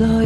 Hola,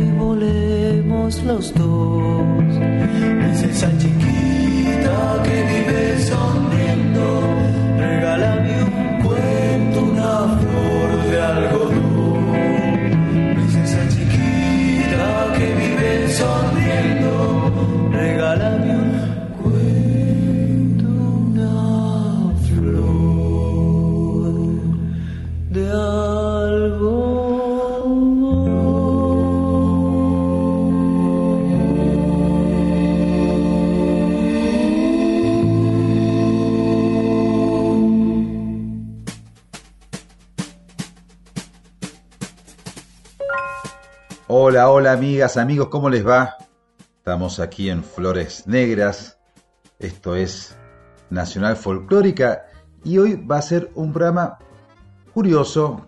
amigas, amigos, ¿cómo les va? Estamos aquí en Flores Negras, esto es Nacional Folclórica y hoy va a ser un programa curioso.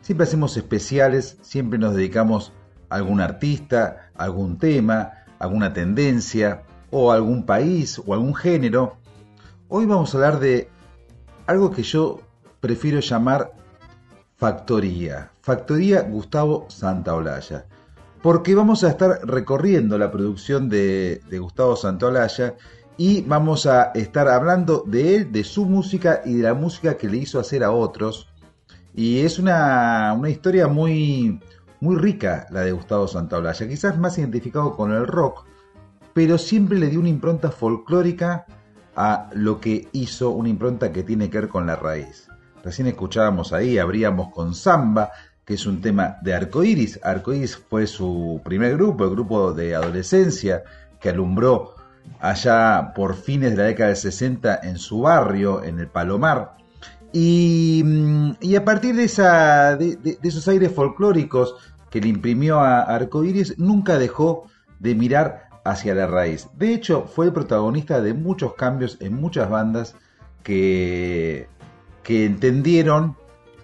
Siempre hacemos especiales, siempre nos dedicamos a algún artista, algún tema, alguna tendencia o algún país o algún género. Hoy vamos a hablar de algo que yo prefiero llamar Factoría. Factoría Gustavo Santaolalla porque vamos a estar recorriendo la producción de, Gustavo Santolaya y vamos a estar hablando de él, de su música y de la música que le hizo hacer a otros. Y es una, historia muy, muy rica la de Gustavo Santaolalla, quizás más identificado con el rock, pero siempre le dio una impronta folclórica a lo que hizo, una impronta que tiene que ver con la raíz. Recién escuchábamos ahí, abríamos con Samba, que es un tema de Arcoiris. Arcoiris fue su primer grupo, el grupo de adolescencia que alumbró allá por fines de la década del 60 en su barrio, en el Palomar. Y, a partir de, esa, de, esos aires folclóricos que le imprimió a Arcoiris, nunca dejó de mirar hacia la raíz. De hecho, fue el protagonista de muchos cambios en muchas bandas que entendieron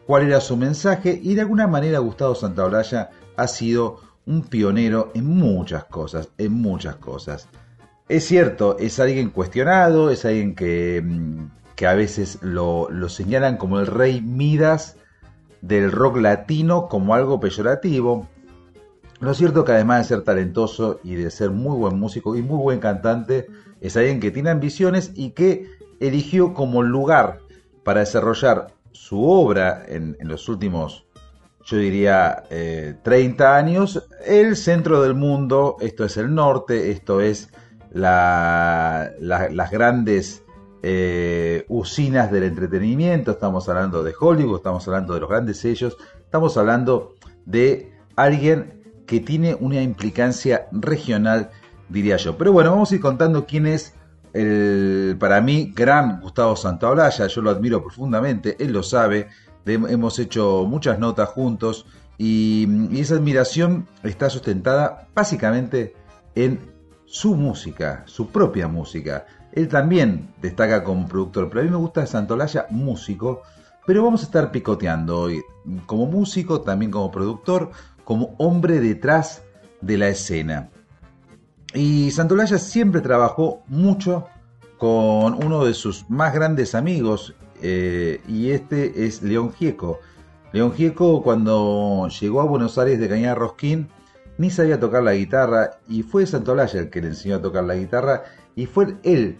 cuál era su mensaje y de alguna manera Gustavo Santaolalla ha sido un pionero en muchas cosas, en muchas cosas. Es cierto, es alguien cuestionado, es alguien que, mm, que a veces lo, lo, señalan como el rey Midas del rock latino como algo peyorativo. Lo cierto que además de ser talentoso y de ser muy buen músico y muy buen cantante, es alguien que tiene ambiciones y que eligió como lugar para desarrollar su obra en, los últimos, yo diría, 30 eh, años, el centro del mundo, esto es el norte, esto es las grandes eh, usinas del entretenimiento, estamos hablando de Hollywood, estamos hablando de los grandes sellos, estamos hablando de alguien que tiene una implicancia regional, diría yo. Pero bueno, vamos a ir contando quién es el, para mí, gran Gustavo Santaolalla, yo lo admiro profundamente, él lo sabe, hemos hecho muchas notas juntos y, esa admiración está sustentada básicamente en su música, su propia música. Él también destaca como productor, pero a mí me gusta Santolaya músico, pero vamos a estar picoteando hoy como músico, también como productor, como hombre detrás de la escena. Y Santolaya siempre trabajó mucho con uno de sus más grandes amigos, eh, y este es León Gieco. León Gieco, cuando llegó a Buenos Aires de Cañada Rosquín, ni sabía tocar la guitarra, y fue Santolaya el que le enseñó a tocar la guitarra, y fue él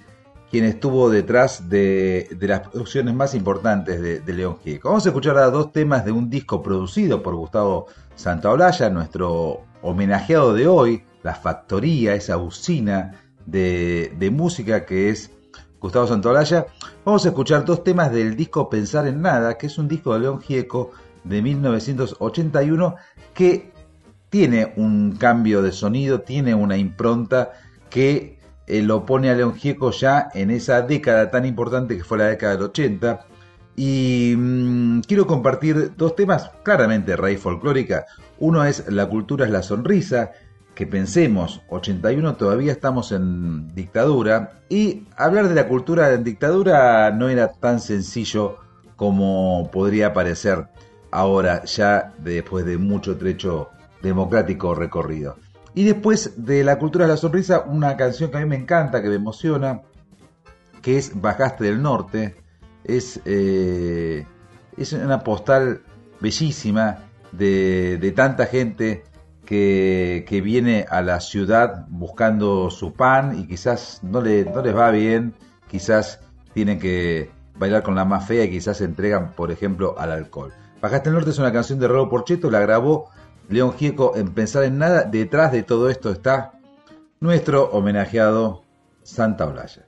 quien estuvo detrás de, las producciones más importantes de, León Gieco. Vamos a escuchar ahora dos temas de un disco producido por Gustavo Santaolalla, nuestro homenajeado de hoy, la factoría, esa usina de, música que es Gustavo Santolaya. Vamos a escuchar dos temas del disco Pensar en Nada, que es un disco de León Gieco de 1981 que tiene un cambio de sonido, tiene una impronta que eh, lo pone a León Gieco ya en esa década tan importante que fue la década del 80. Y mm, quiero compartir dos temas claramente raíz folclórica. Uno es La cultura es la sonrisa, que pensemos, 81 todavía estamos en dictadura y hablar de la cultura en dictadura no era tan sencillo como podría parecer ahora ya después de mucho trecho democrático recorrido. Y después de la cultura de la sonrisa, una canción que a mí me encanta, que me emociona, que es Bajaste del Norte. Es, eh, es una postal bellísima de, de tanta gente que, viene a la ciudad buscando su pan y quizás no, le, no les va bien, quizás tienen que bailar con la más fea y quizás se entregan, por ejemplo, al alcohol. Bajaste el Norte es una canción de Rolo Porcheto, la grabó León Gieco en Pensar en Nada. Detrás de todo esto está nuestro homenajeado Santa Olaya.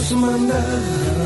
Los mandas.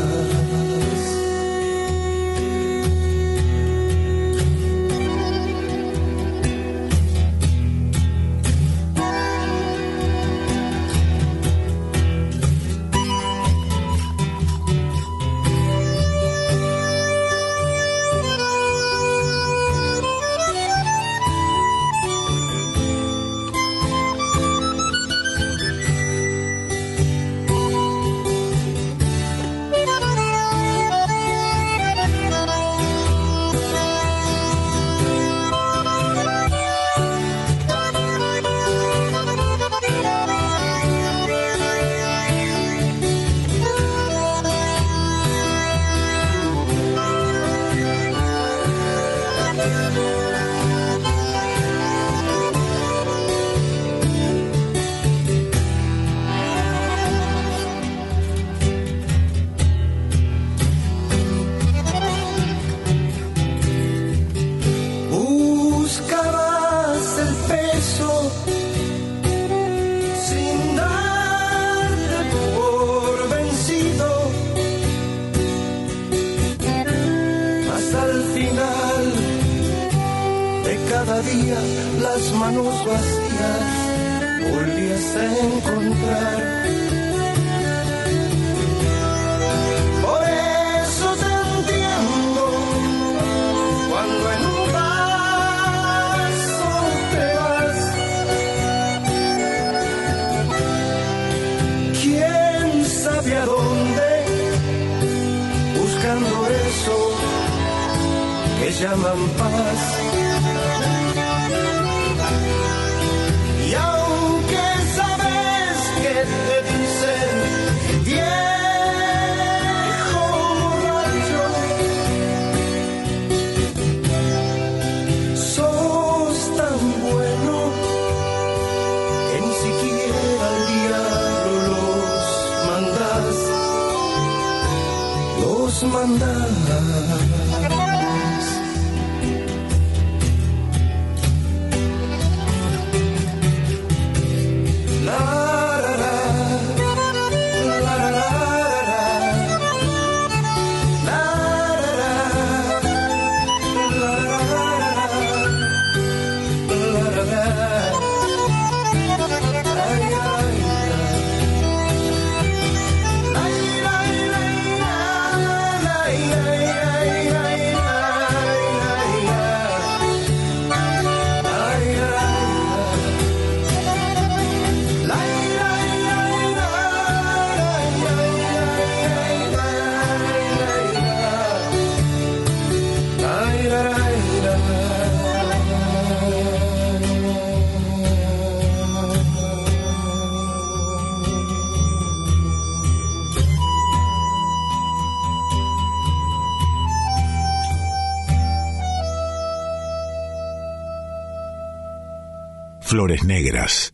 Flores Negras.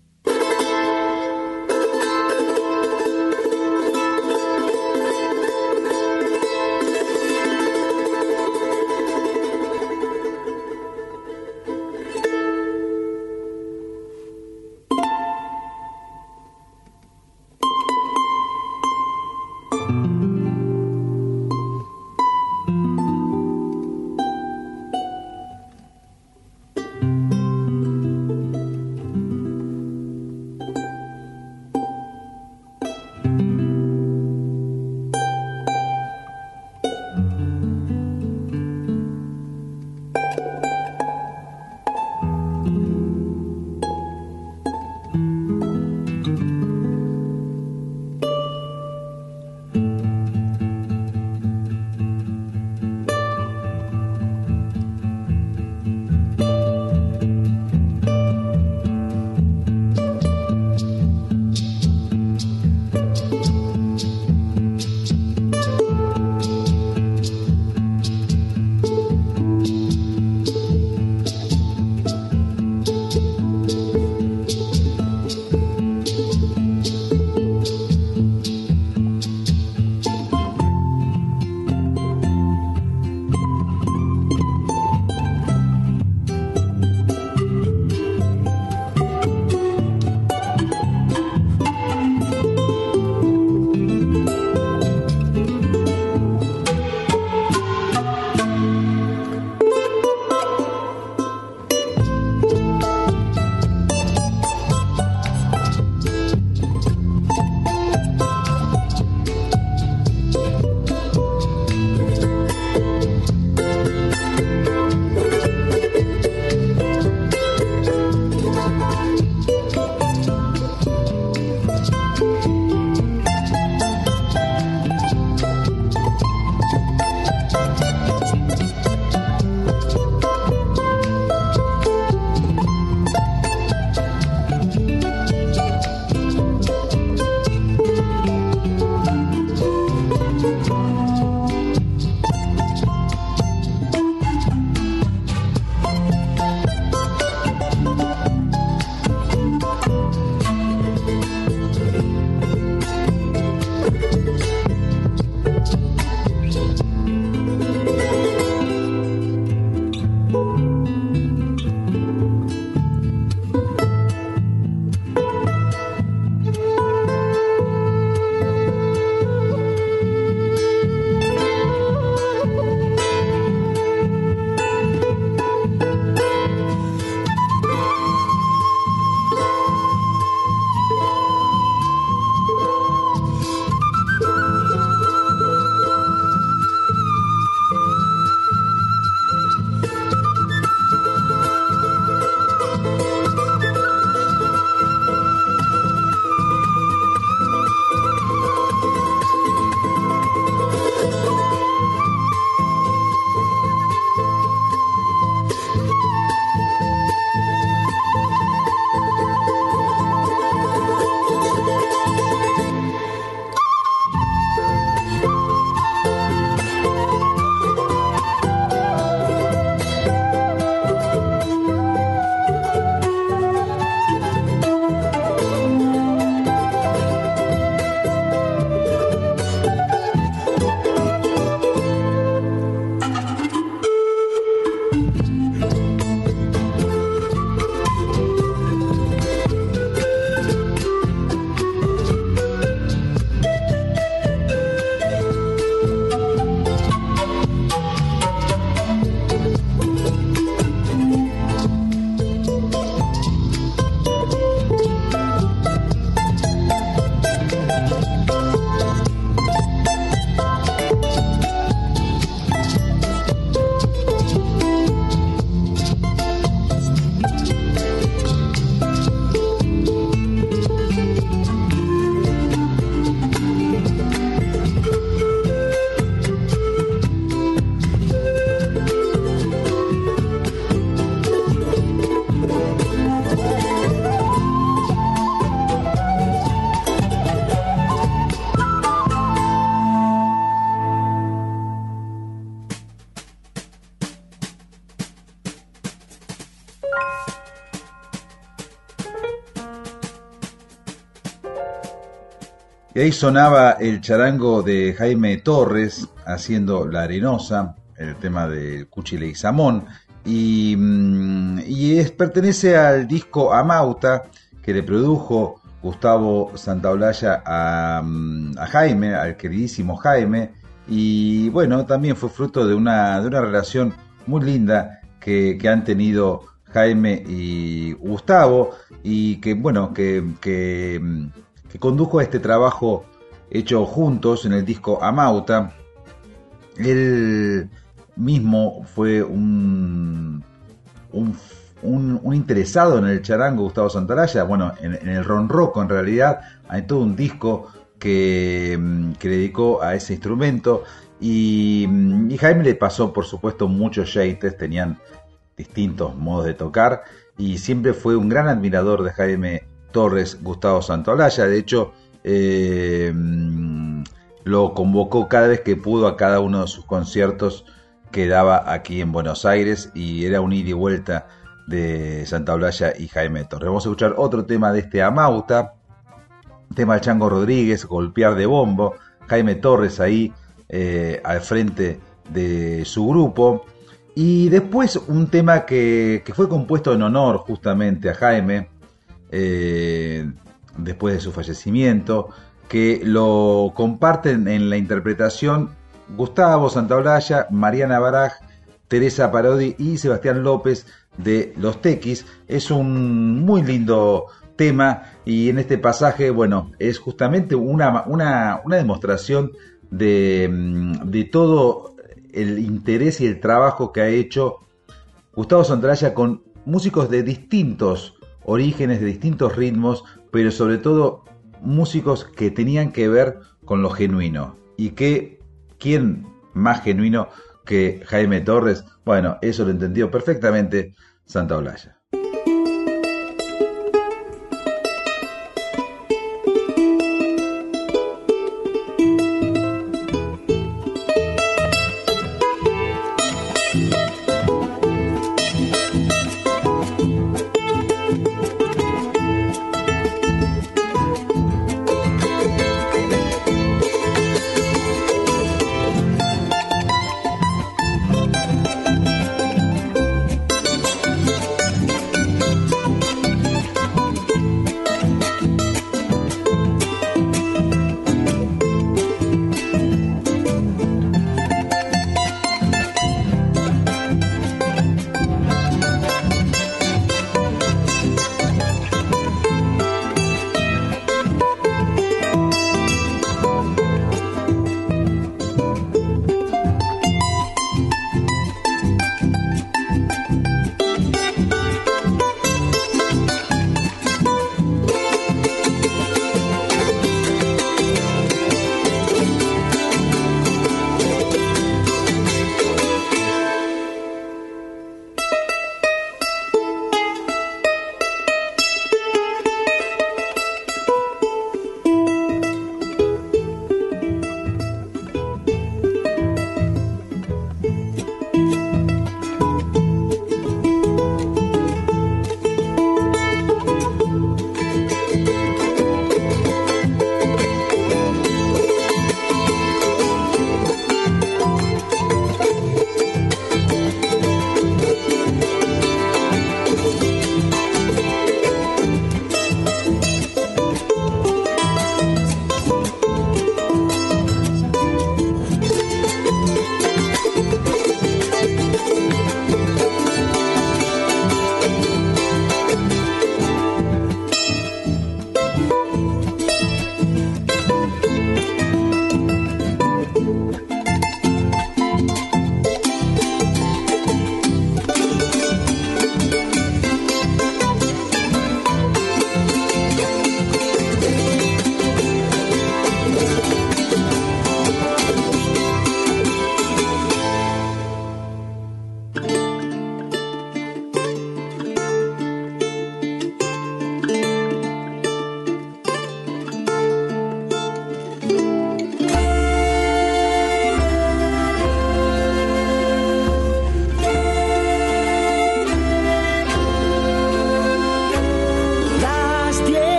Y ahí sonaba el charango de Jaime Torres haciendo La Arenosa, el tema de Cuchile y Samón. Y, mm, y es, pertenece al disco Amauta que le produjo Gustavo Santaolalla a, mm, a Jaime, al queridísimo Jaime. Y bueno, también fue fruto de una, de una relación muy linda que, que han tenido Jaime y Gustavo y que bueno, que, que, que, condujo a este trabajo hecho juntos en el disco Amauta. Él mismo fue un, interesado en el charango, Gustavo Santaraya, bueno, en, el ronroco en realidad, hay todo un disco que, que dedicó a ese instrumento. Y, y Jaime le pasó por supuesto muchos shades, tenían distintos modos de tocar. Y siempre fue un gran admirador de Jaime Torres Gustavo Santaolalla. De hecho, eh, lo convocó cada vez que pudo a cada uno de sus conciertos que daba aquí en Buenos Aires y era un ida y vuelta de Santaolalla y Jaime Torres. Vamos a escuchar otro tema de este Amauta, tema de Chango Rodríguez, Golpear de Bombo, Jaime Torres ahí eh, al frente de su grupo. Y después un tema que, que, fue compuesto en honor justamente a Jaime, eh, después de su fallecimiento, que lo comparten en la interpretación Gustavo Santaolalla, Mariana Baraj, Teresa Parodi y Sebastián López de Los Tequis. Es un muy lindo tema y en este pasaje, bueno, es justamente una, una, una demostración de, de todo el interés y el trabajo que ha hecho Gustavo Santaolalla con músicos de distintos orígenes, de distintos ritmos, pero sobre todo músicos que tenían que ver con lo genuino. Y que, ¿quién más genuino que Jaime Torres? Bueno, eso lo entendió perfectamente Santaolalla.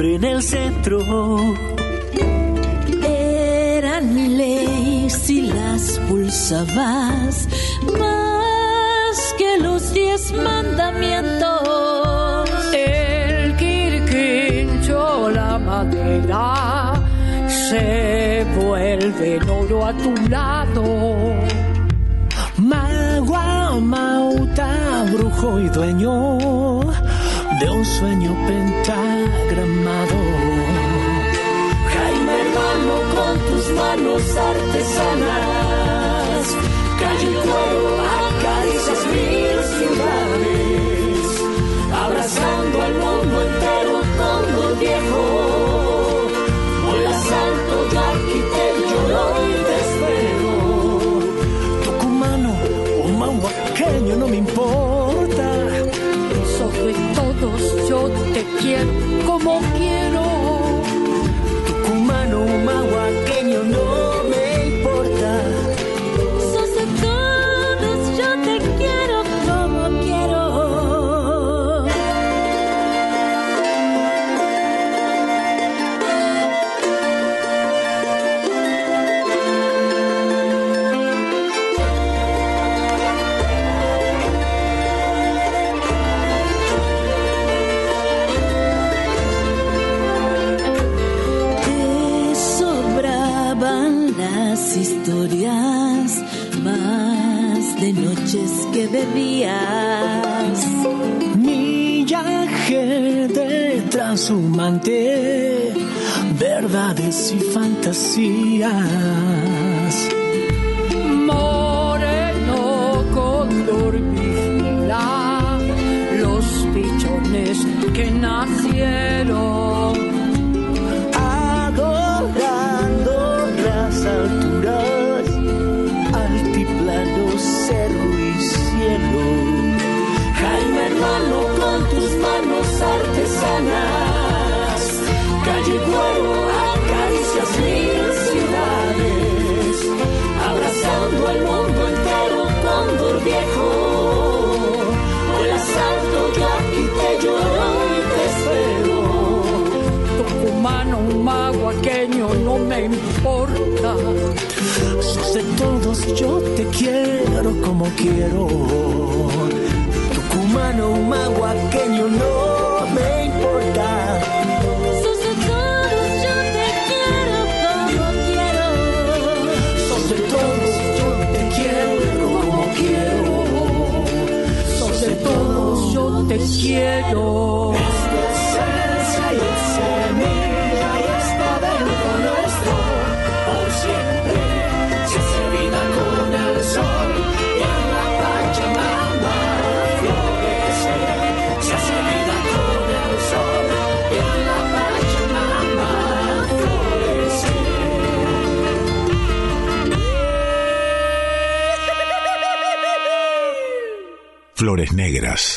en el centro. Eran leyes y las pulsabas más que los diez mandamientos. El quirquincho, la madera, se vuelve oro a tu lado. Magua, mauta, brujo y dueño manzanas, calle cuero, acaricias mil ciudades, abrazando al mundo entero, mundo viejo. Vuelas alto, yo aquí te lloro y te espero. Tucumano o mahuaqueño, no me importa. Sobre todos yo te quiero como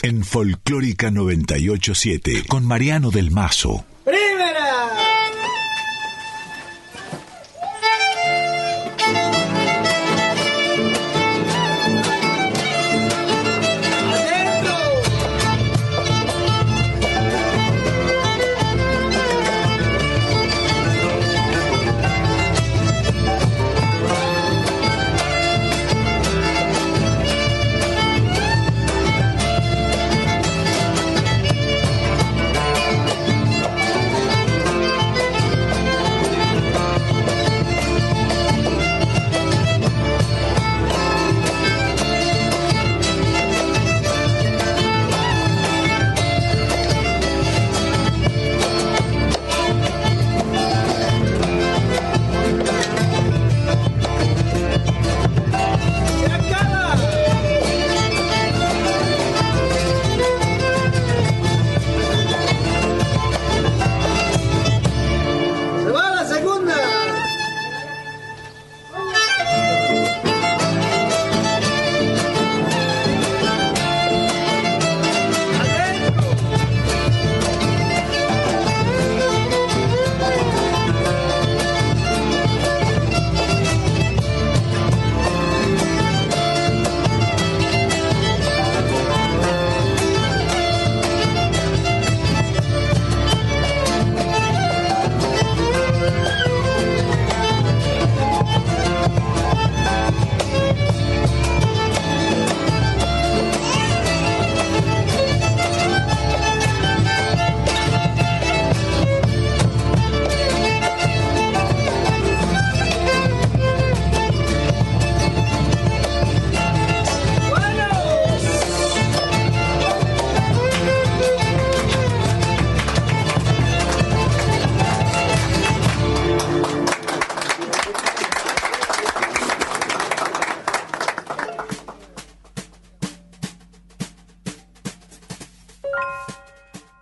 en Folclórica 987 con Mariano del Mazo.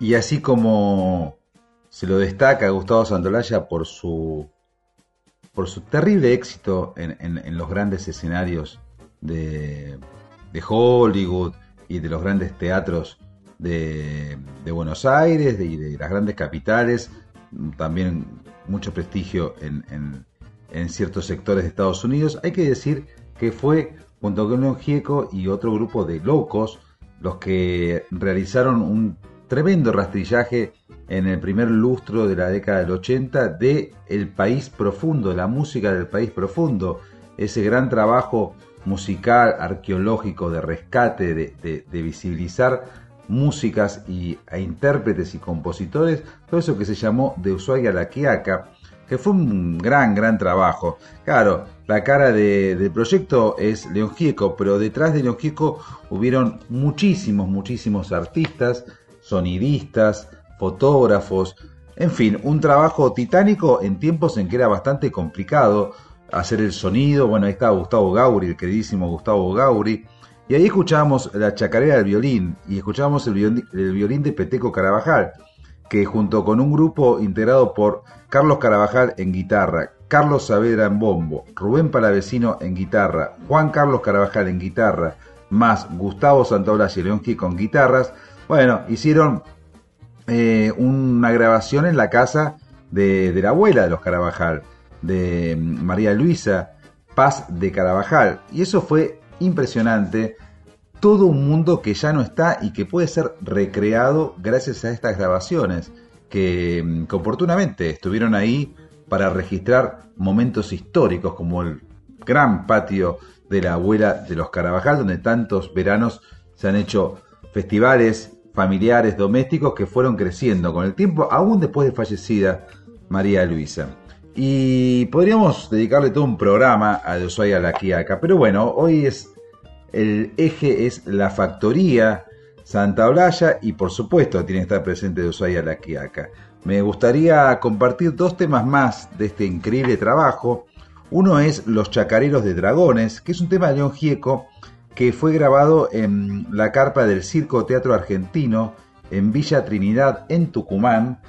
Y así como se lo destaca Gustavo Santolaya por su, por su terrible éxito en, en- los grandes escenarios de, de Hollywood y de los grandes teatros de, de Buenos Aires y de las grandes capitales, también mucho prestigio en, en- en ciertos sectores de Estados Unidos. Hay que decir que fue junto con León Gieco y otro grupo de locos los que realizaron un tremendo rastrillaje en el primer lustro de la década del 80 de El País Profundo, la música del País Profundo, ese gran trabajo musical, arqueológico, de rescate, de, de- visibilizar músicas y, e intérpretes y compositores, todo eso que se llamó De Ushuaia a la Quiaca, que fue un gran, gran trabajo. Claro, la cara de- del proyecto es León Gieco, pero detrás de León Gieco hubieron muchísimos, muchísimos artistas, sonidistas, fotógrafos, en fin, un trabajo titánico en tiempos en que era bastante complicado hacer el sonido. Bueno, ahí estaba Gustavo Gauri, el queridísimo Gustavo Gauri. Y ahí escuchábamos la chacarera del violín y escuchábamos el violín, de Peteco Carabajal, que junto con un grupo integrado por Carlos Carabajal en guitarra, Carlos Saavedra en bombo, Rubén Palavecino en guitarra, Juan Carlos Carabajal en guitarra, más Gustavo Santaolalla y en guitarras, bueno, hicieron eh, una grabación en la casa de, la abuela de los Carabajal, de mm, María Luisa Paz de Carabajal. Y eso fue impresionante. Todo un mundo que ya no está y que puede ser recreado gracias a estas grabaciones, que, mm, que oportunamente estuvieron ahí para registrar momentos históricos como el gran patio de la abuela de los Carabajal, donde tantos veranos se han hecho festivales familiares, domésticos que fueron creciendo con el tiempo, aún después de fallecida María Luisa. Y podríamos dedicarle todo un programa a de Ushuaia a la Quiaca, pero bueno, hoy es el eje es la factoría Santa Olalla y por supuesto tiene que estar presente de Ushuaia a la Quiaca. Me gustaría compartir dos temas más de este increíble trabajo. Uno es Los Chacareros de Dragones, que es un tema de León Gieco que fue grabado en la carpa del Circo Teatro Argentino en Villa Trinidad, en Tucumán,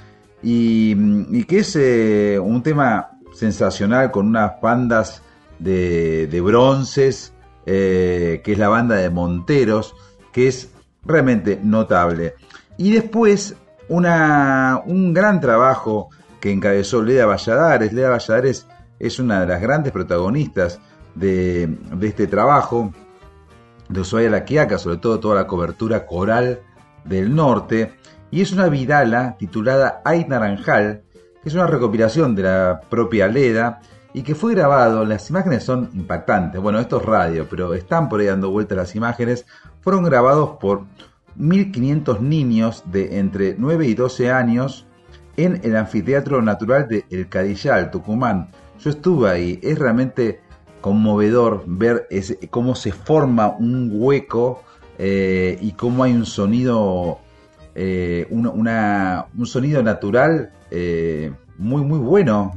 y, que es eh, un tema sensacional con unas bandas de, de bronces, eh, que es la banda de Monteros, que es realmente notable. Y después una, un gran trabajo que encabezó Leda Valladares. Leda Valladares es una de las grandes protagonistas de, de este trabajo de Ushuaia la Quiaca, sobre todo toda la cobertura coral del norte, y es una vidala titulada Ay Naranjal, que es una recopilación de la propia Leda y que fue grabado, las imágenes son impactantes, bueno, esto es radio, pero están por ahí dando vueltas las imágenes, fueron grabados por 1500 niños de entre 9 y 12 años en el anfiteatro natural de El Cadillal, Tucumán. Yo estuve ahí, es realmente conmovedor ver ese- cómo se forma un hueco eh, y cómo hay un sonido, eh, una- una- un sonido natural eh, muy muy bueno,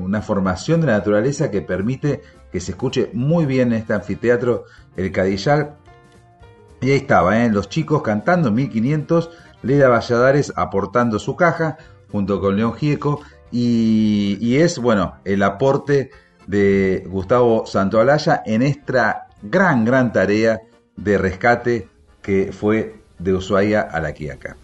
una formación de la naturaleza que permite que se escuche muy bien en este anfiteatro El Cadillal. Y ahí estaba, los chicos cantando 1500, Leda Valladares aportando su caja junto con León Gieco y, y es, bueno, el aporte de Gustavo Santoalaya en esta gran, gran tarea de rescate que fue de Ushuaia a la Quiaca.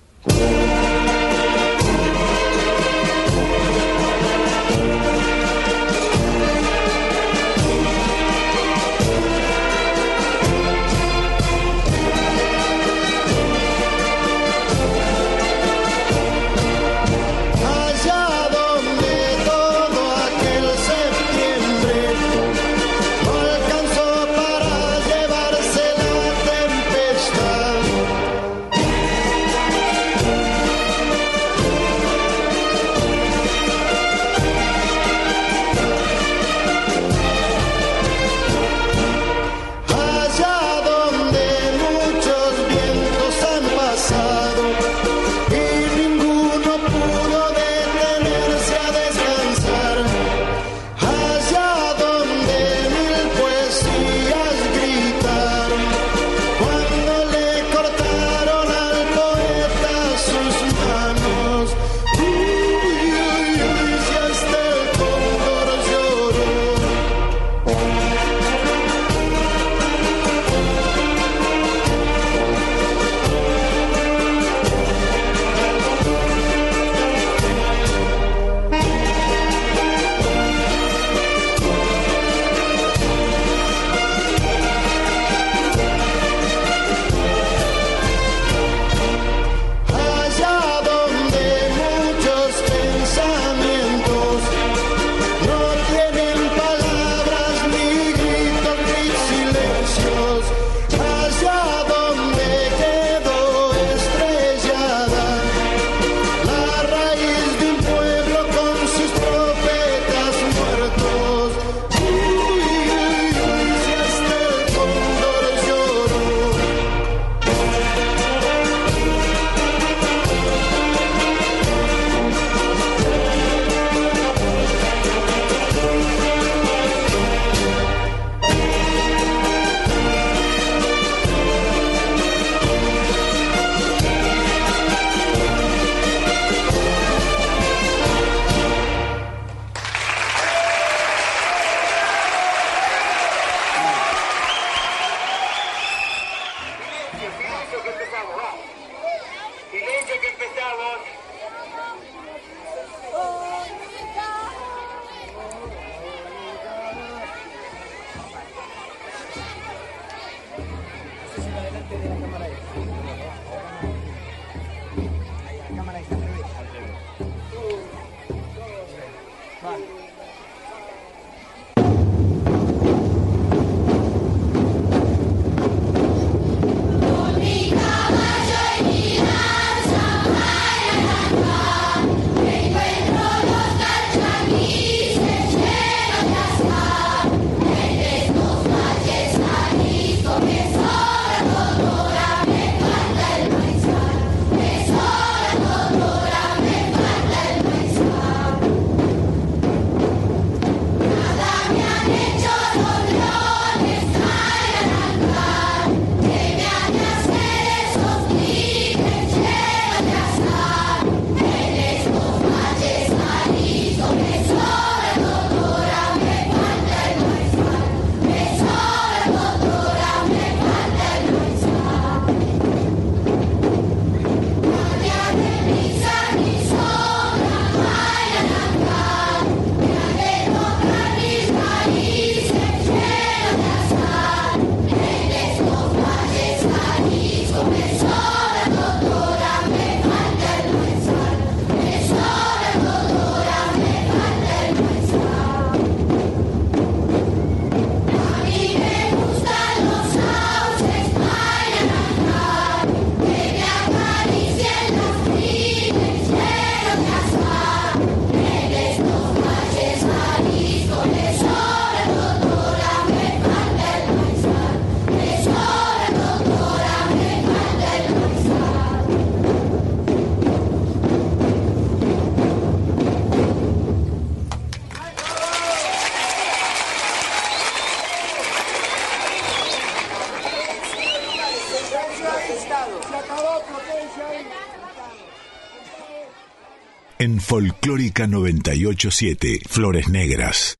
Folclórica 987, Flores Negras.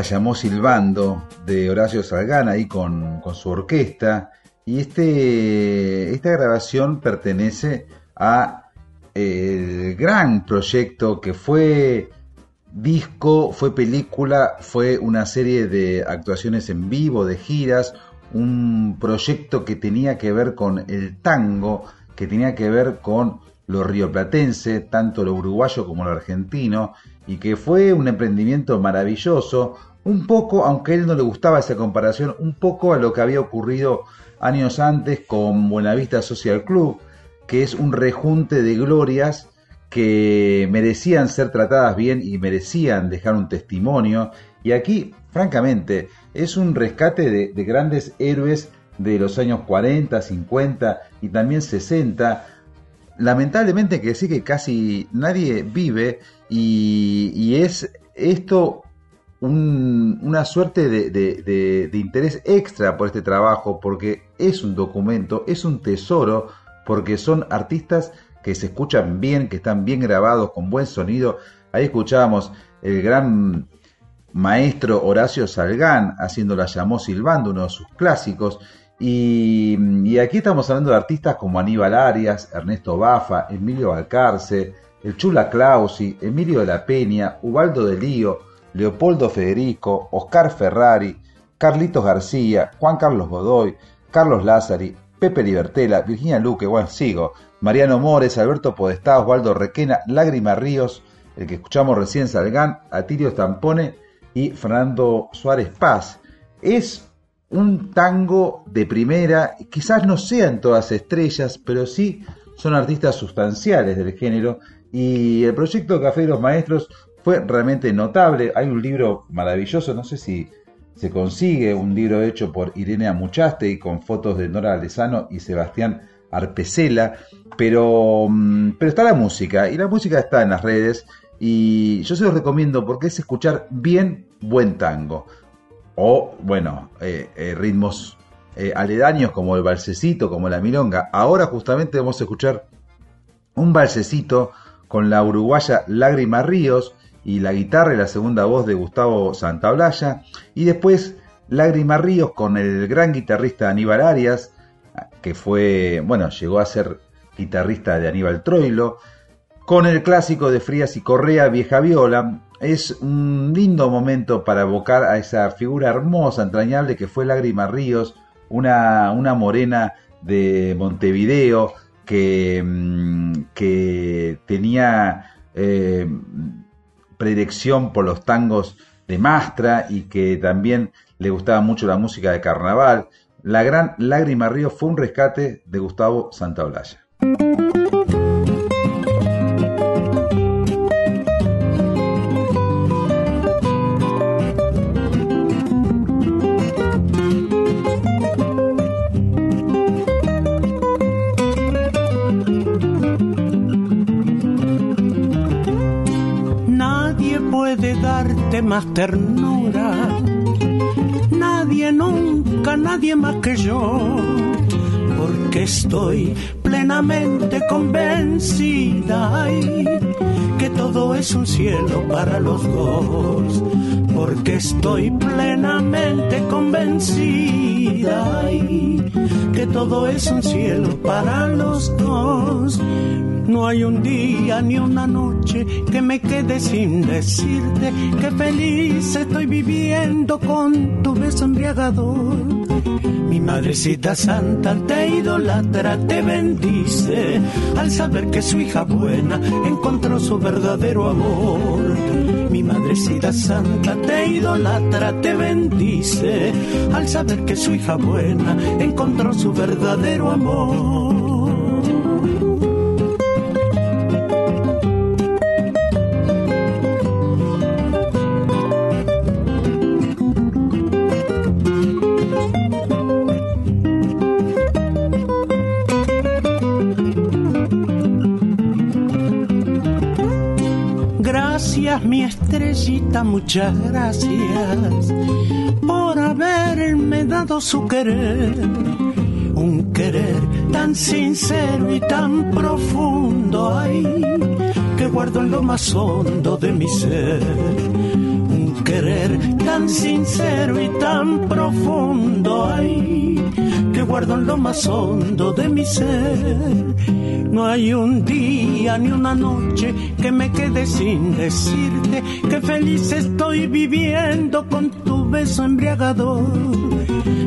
La llamó Silbando de Horacio Salgán ahí con, con su orquesta. Y este, esta grabación pertenece a el gran proyecto que fue disco, fue película, fue una serie de actuaciones en vivo, de giras, un proyecto que tenía que ver con el tango, que tenía que ver con lo rioplatense, tanto lo uruguayo como lo argentino, y que fue un emprendimiento maravilloso, un poco, aunque a él no le gustaba esa comparación, un poco a lo que había ocurrido años antes con Buenavista Social Club, que es un rejunte de glorias que merecían ser tratadas bien y merecían dejar un testimonio. Y aquí, francamente, es un rescate de, de grandes héroes de los años 40, 50 y también 60, lamentablemente que sí que casi nadie vive y, es esto una suerte de, interés extra por este trabajo porque es un documento, es un tesoro, porque son artistas que se escuchan bien, que están bien grabados, con buen sonido. Ahí escuchábamos el gran maestro Horacio Salgán haciendo la llamó silbando, uno de sus clásicos, y, aquí estamos hablando de artistas como Aníbal Arias, Ernesto Bafa, Emilio Alcarce, el Chula Clausi, Emilio de la Peña, Ubaldo de Lío, Leopoldo Federico, Oscar Ferrari, Carlitos García, Juan Carlos Godoy, Carlos Lázari, Pepe Libertela, Virginia Luque, bueno, sigo, Mariano Mores, Alberto Podestá, Osvaldo Requena, Lágrima Ríos, el que escuchamos recién Salgán, Atilio Stampone y Fernando Suárez Paz. Es un tango de primera, quizás no sean todas estrellas, pero sí son artistas sustanciales del género y el proyecto Café de los Maestros fue realmente notable. Hay un libro maravilloso, no sé si se consigue, un libro hecho por Irene Amuchaste y con fotos de Nora Alesano y Sebastián Arpecela, pero, mm, pero está la música y la música está en las redes y yo se los recomiendo porque es escuchar bien buen tango o, bueno, eh, eh, ritmos eh, aledaños como el balsecito, como la milonga. Ahora justamente vamos a escuchar un balsecito con la uruguaya Lágrima Ríos y la guitarra y la segunda voz de Gustavo Santaolalla. Y después Lágrima Ríos con el gran guitarrista Aníbal Arias, que fue, bueno, llegó a ser guitarrista de Aníbal Troilo, con el clásico de Frías y Correa, Vieja Viola, es un lindo momento para evocar a esa figura hermosa, entrañable que fue Lágrima Ríos, una, una morena de Montevideo que, mm, que tenía eh, predilección por los tangos de Mastra y que también le gustaba mucho la música de carnaval. La gran Lágrima Ríos fue un rescate de Gustavo Santaolalla. Más ternura. Nadie, nunca, nadie más que yo, porque estoy plenamente convencida que todo es un cielo para los dos, porque estoy plenamente convencida que todo es un cielo para los dos no hay un día ni una noche que me quede sin decirte que feliz estoy viviendo con tu beso embriagador. Mi madrecita santa te idolatra, te bendice al saber que su hija buena encontró su verdadero amor. Mi madrecita santa te idolatra, te bendice al saber que su hija buena encontró su verdadero amor. Muchas gracias por haberme dado su querer. Un querer tan sincero y tan profundo, ay, que guardo en lo más hondo de mi ser tan sincero y tan profundo ay, que guardo en lo más hondo de mi ser. No hay un día ni una noche que me quede sin decirte que feliz estoy viviendo con tu beso embriagador.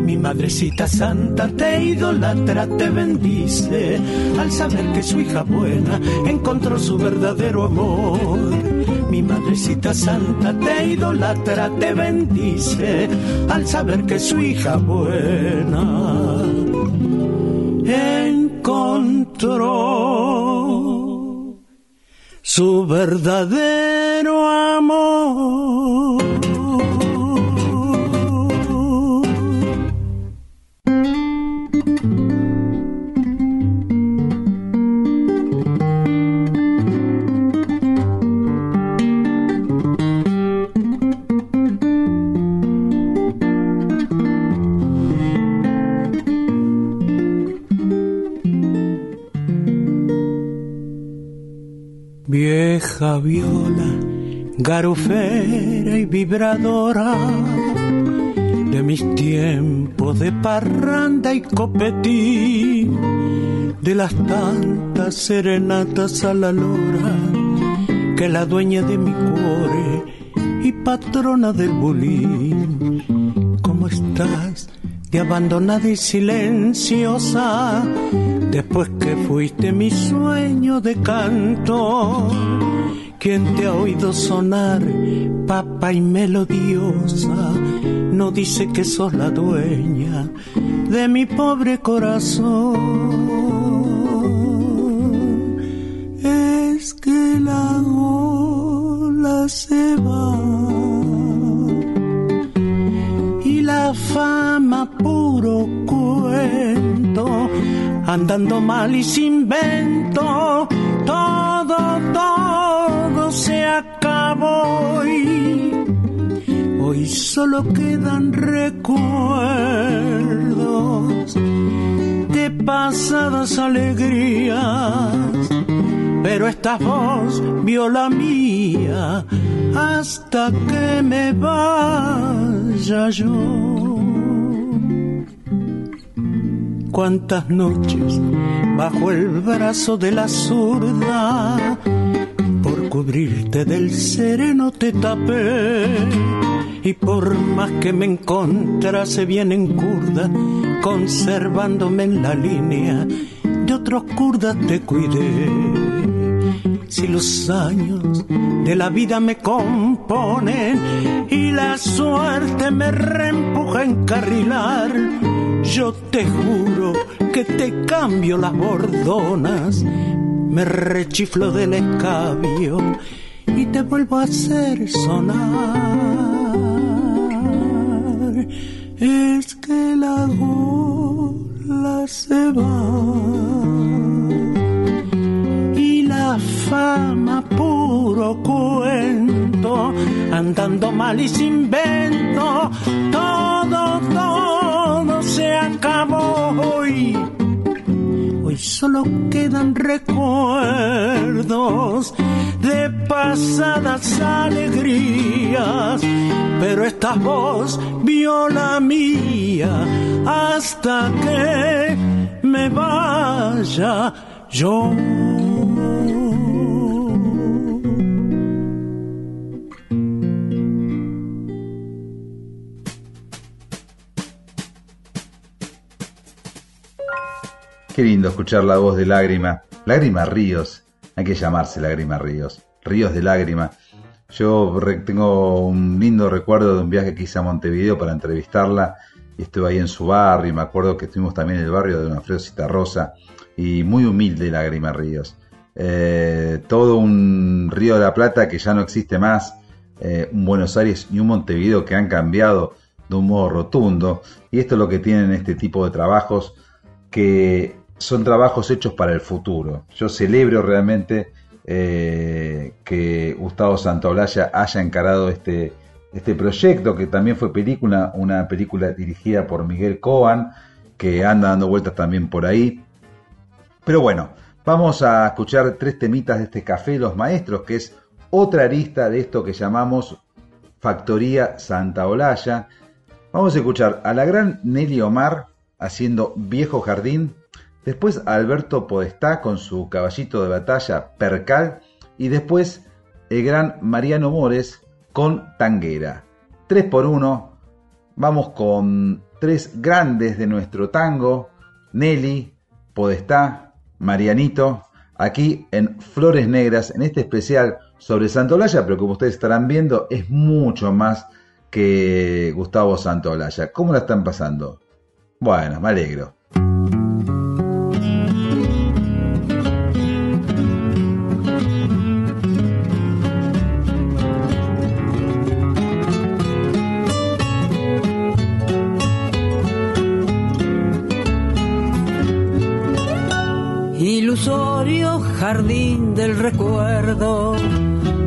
Mi madrecita santa te idolatra, te bendice al saber que su hija buena encontró su verdadero amor. Mi madrecita santa te idolatra, te bendice al saber que su hija buena. Encontró su verdadero Viola, garufera y vibradora de mis tiempos de parranda y copetín, de las tantas serenatas a la lora, que la dueña de mi cuore y patrona del bulín. ¿Cómo estás? De abandonada y silenciosa, después que fuiste mi sueño de canto. Quien te ha oído sonar, papa y melodiosa, no dice que sos la dueña de mi pobre corazón. Es que la ola se va y la fama puro cuento, andando mal y sin vento, todo, todo se acabó y hoy solo quedan recuerdos de pasadas alegrías, pero esta voz vio la mía hasta que me vaya yo. Cuántas noches bajo el brazo de la zurda, cubrirte del sereno te tapé. Y por más que me encontrase bien en curda, conservándome en la línea de otros kurdas te cuidé. Si los años de la vida me componen y la suerte me reempuja a encarrilar, yo te juro que te cambio las bordonas, me rechiflo del escabio y te vuelvo a hacer sonar. Es que la gola se va y la fama puro cuento, andando mal y sin vento, todo, todo se acabó hoy. Solo quedan recuerdos de pasadas alegrías, pero esta voz vio la mía hasta que me vaya yo. Qué lindo escuchar la voz de Lágrima. Lágrima Ríos. Hay que llamarse Lágrima Ríos. Ríos de Lágrima. Yo tengo un lindo recuerdo de un viaje que hice a Montevideo para entrevistarla. Estuve ahí en su barrio. Y me acuerdo que estuvimos también en el barrio de Don Alfredo Citarrosa. Y muy humilde Lágrima Ríos. Eh, todo un Río de la Plata que ya no existe más. eh, un Buenos Aires y un Montevideo que han cambiado de un modo rotundo. Y esto es lo que tienen este tipo de trabajos que son trabajos hechos para el futuro. Yo celebro realmente eh, que Gustavo Santaolalla haya encarado este, este proyecto, que también fue película, una película dirigida por Miguel Coan, que anda dando vueltas también por ahí. Pero bueno, vamos a escuchar tres temitas de este Café Los Maestros, que es otra arista de esto que llamamos Factoría Santa Olalla. Vamos a escuchar a la gran Nelly Omar haciendo Viejo Jardín, después Alberto Podestá con su caballito de batalla Percal y después el gran Mariano Mores con Tanguera. 3 por 1 vamos con tres grandes de nuestro tango, Nelly, Podestá, Marianito, aquí en Flores Negras, en este especial sobre Santolaya, pero como ustedes estarán viendo, es mucho más que Gustavo Santolaya. ¿Cómo la están pasando? Bueno, me alegro. Jardín del recuerdo,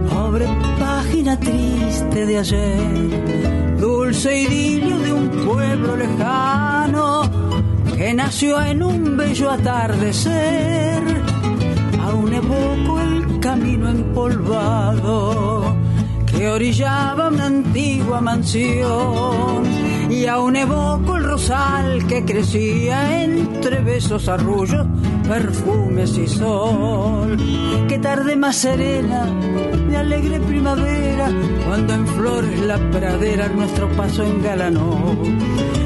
pobre página triste de ayer, dulce idilio de un pueblo lejano que nació en un bello atardecer. Aún evoco el camino empolvado que orillaba una antigua mansión. Y aún evoco el rosal que crecía entre besos arrullos, perfumes y sol. Qué tarde más serena, de alegre primavera, cuando en flores la pradera nuestro paso engalanó.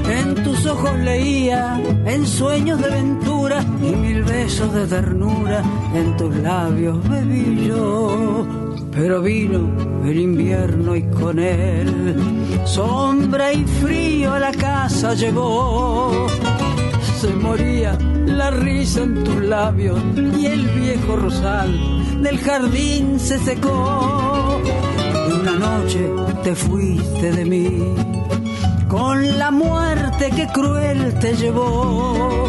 En tus ojos leía, en sueños de ventura y mil besos de ternura, en tus labios bebí yo pero vino el invierno y con él sombra y frío a la casa llevó. Se moría la risa en tus labios y el viejo rosal del jardín se secó. Una noche te fuiste de mí con la muerte que cruel te llevó.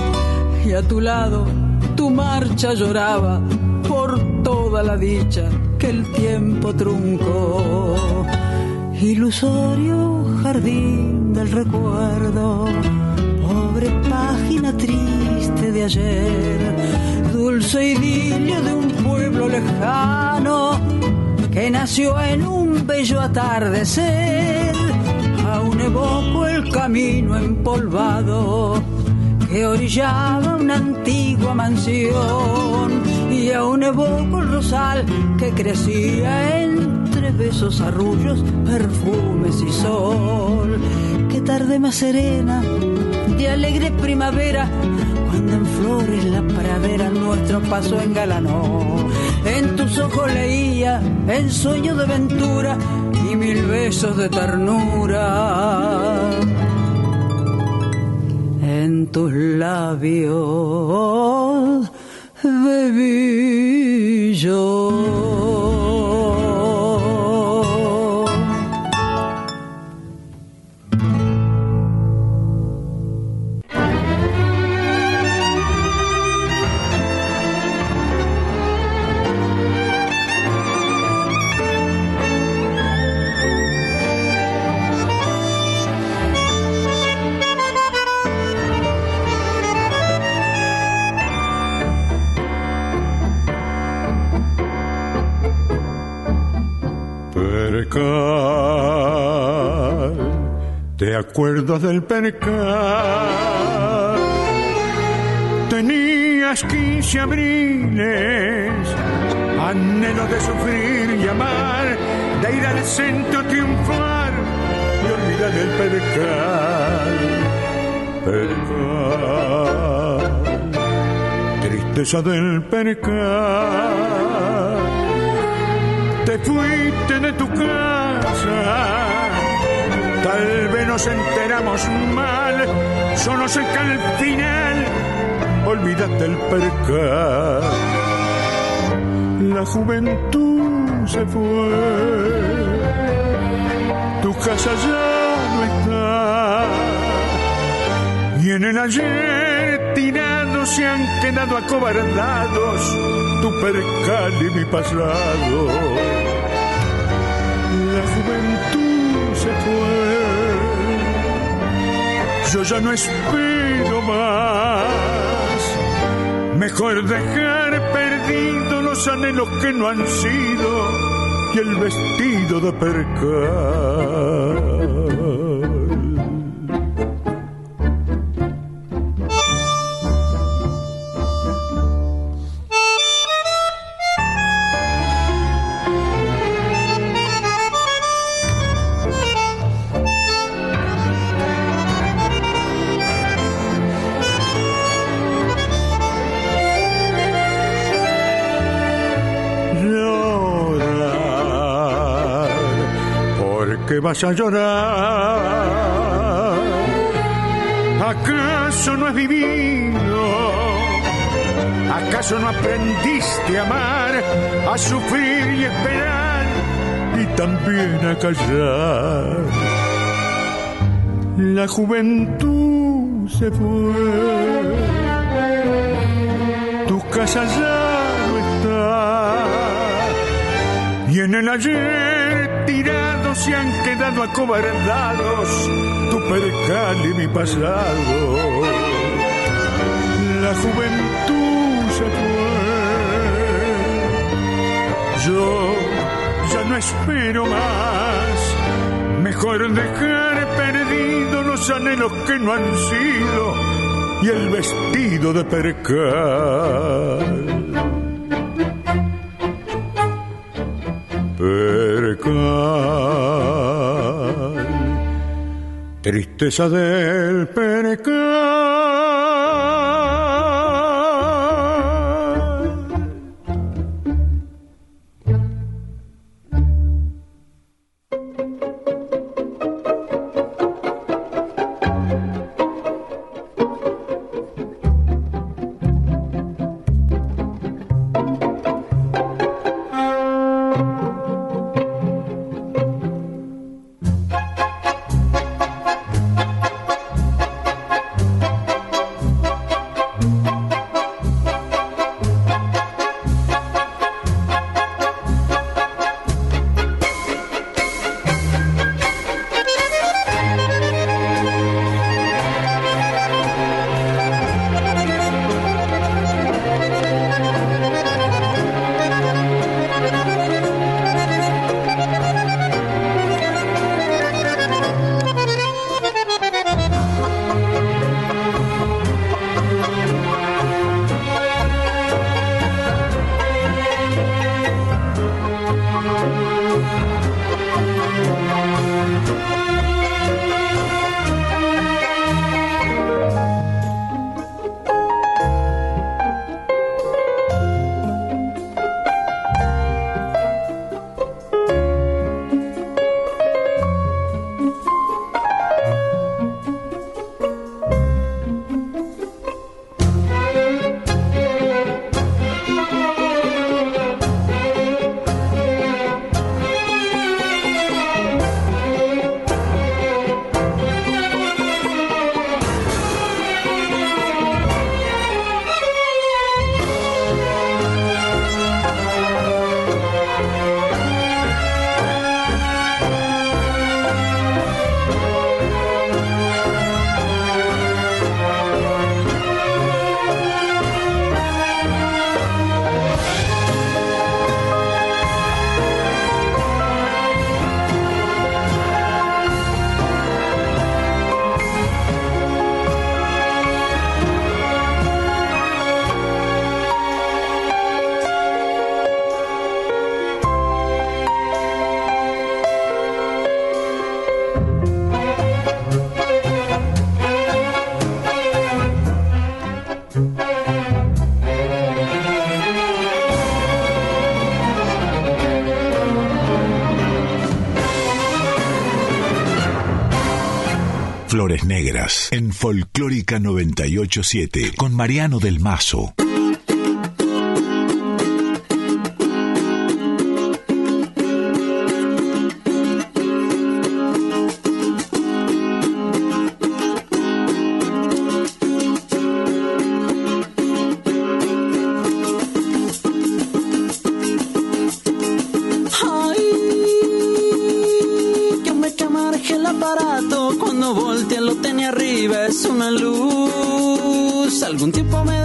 Y a tu lado tu marcha lloraba por toda la dicha que el tiempo truncó. Ilusorio jardín del recuerdo, página triste de ayer, dulce idilio de un pueblo lejano que nació en un bello atardecer. Aún evoco el camino empolvado que orillaba una antigua mansión y aún evoco el rosal que crecía entre besos, arrullos, perfumes y sol. Qué tarde más serena, de alegre primavera, cuando en flores la pradera nuestro paso engalanó. En tus ojos leía en sueño de ventura y mil besos de ternura en tus labios bebí yo. Percal. ¿Te acuerdas del percal? Tenías 15 abriles, anhelo de sufrir y amar, de ir al centro triunfar y olvidar el percal. Percal, tristeza del percal fuiste de tu casa. Tal vez nos enteramos mal, solo sé que al final olvídate el percal. La juventud se fue, tu casa ya no está. Y en el ayer tirados se han quedado acobardados tu percal y mi pasado. Juventud se fue, yo ya no espero más. Mejor dejar perdidos los anhelos que no han sido y el vestido de percal. Vas a llorar. ¿Acaso no es divino? ¿Acaso no aprendiste a amar, a sufrir y esperar y también a callar? La juventud se fue, tu casa ya no está. Y en el ayer tirados se han quedado acobardados tu percal y mi pasado. La juventud se fue. Yo ya no espero más. Mejor dejar perdidos los anhelos que no han sido y el vestido de. Percal, tristeza del percal. En Folclórica 987 con Mariano del Mazo. Luz. Algún tiempo me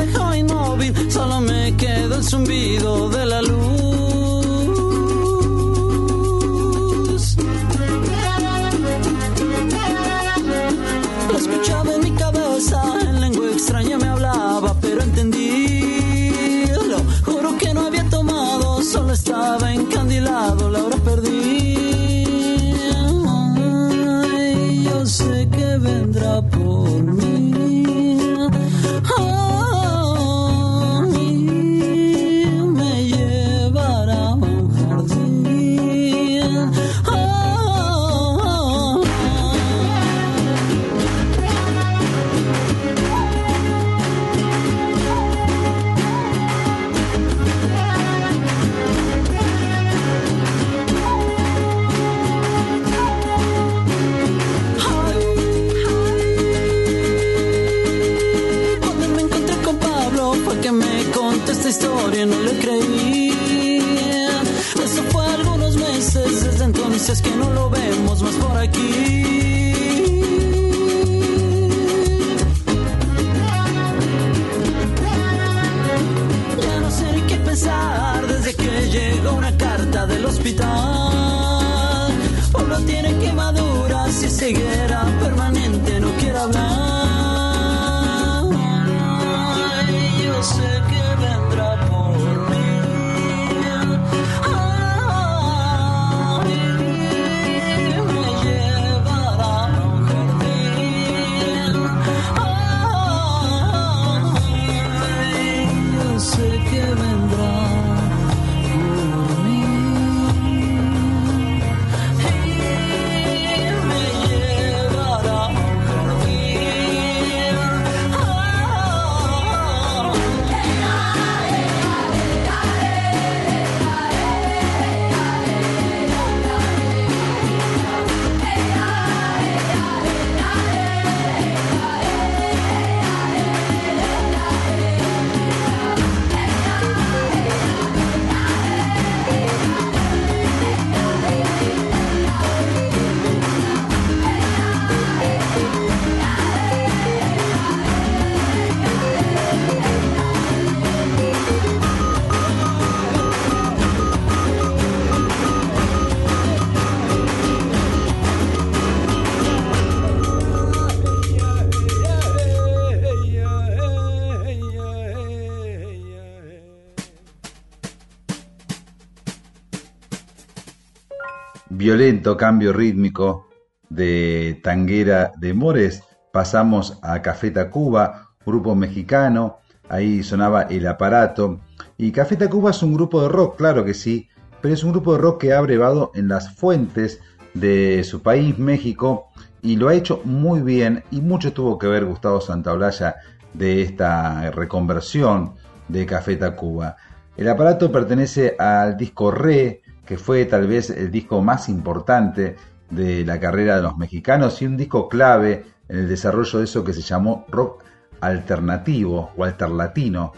violento cambio rítmico de tanguera de Mores, pasamos a Café Tacuba, grupo mexicano, ahí sonaba El Aparato. Y Café Tacuba es un grupo de rock, claro que sí, pero es un grupo de rock que ha brevado en las fuentes de su país, México, y lo ha hecho muy bien, y mucho tuvo que ver Gustavo Santaolalla de esta reconversión de Café Tacuba. El aparato pertenece al disco Re, que fue tal vez el disco más importante de la carrera de los mexicanos y un disco clave en el desarrollo de eso que se llamó rock alternativo o alterlatino.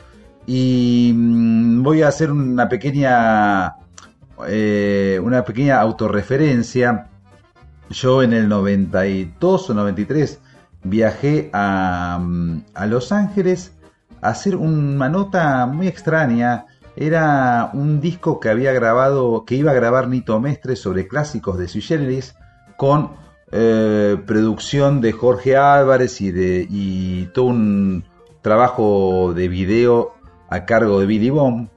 Y mm, voy a hacer una pequeña, eh, una pequeña autorreferencia. Yo en el 92 o 93 viajé a, mm, a Los Ángeles a hacer una nota muy extraña era un disco que había grabado, que iba a grabar Nito Mestre sobre clásicos de Sui Generis con eh, producción de Jorge Álvarez y, de, y todo un trabajo de video a cargo de Billy Bomb.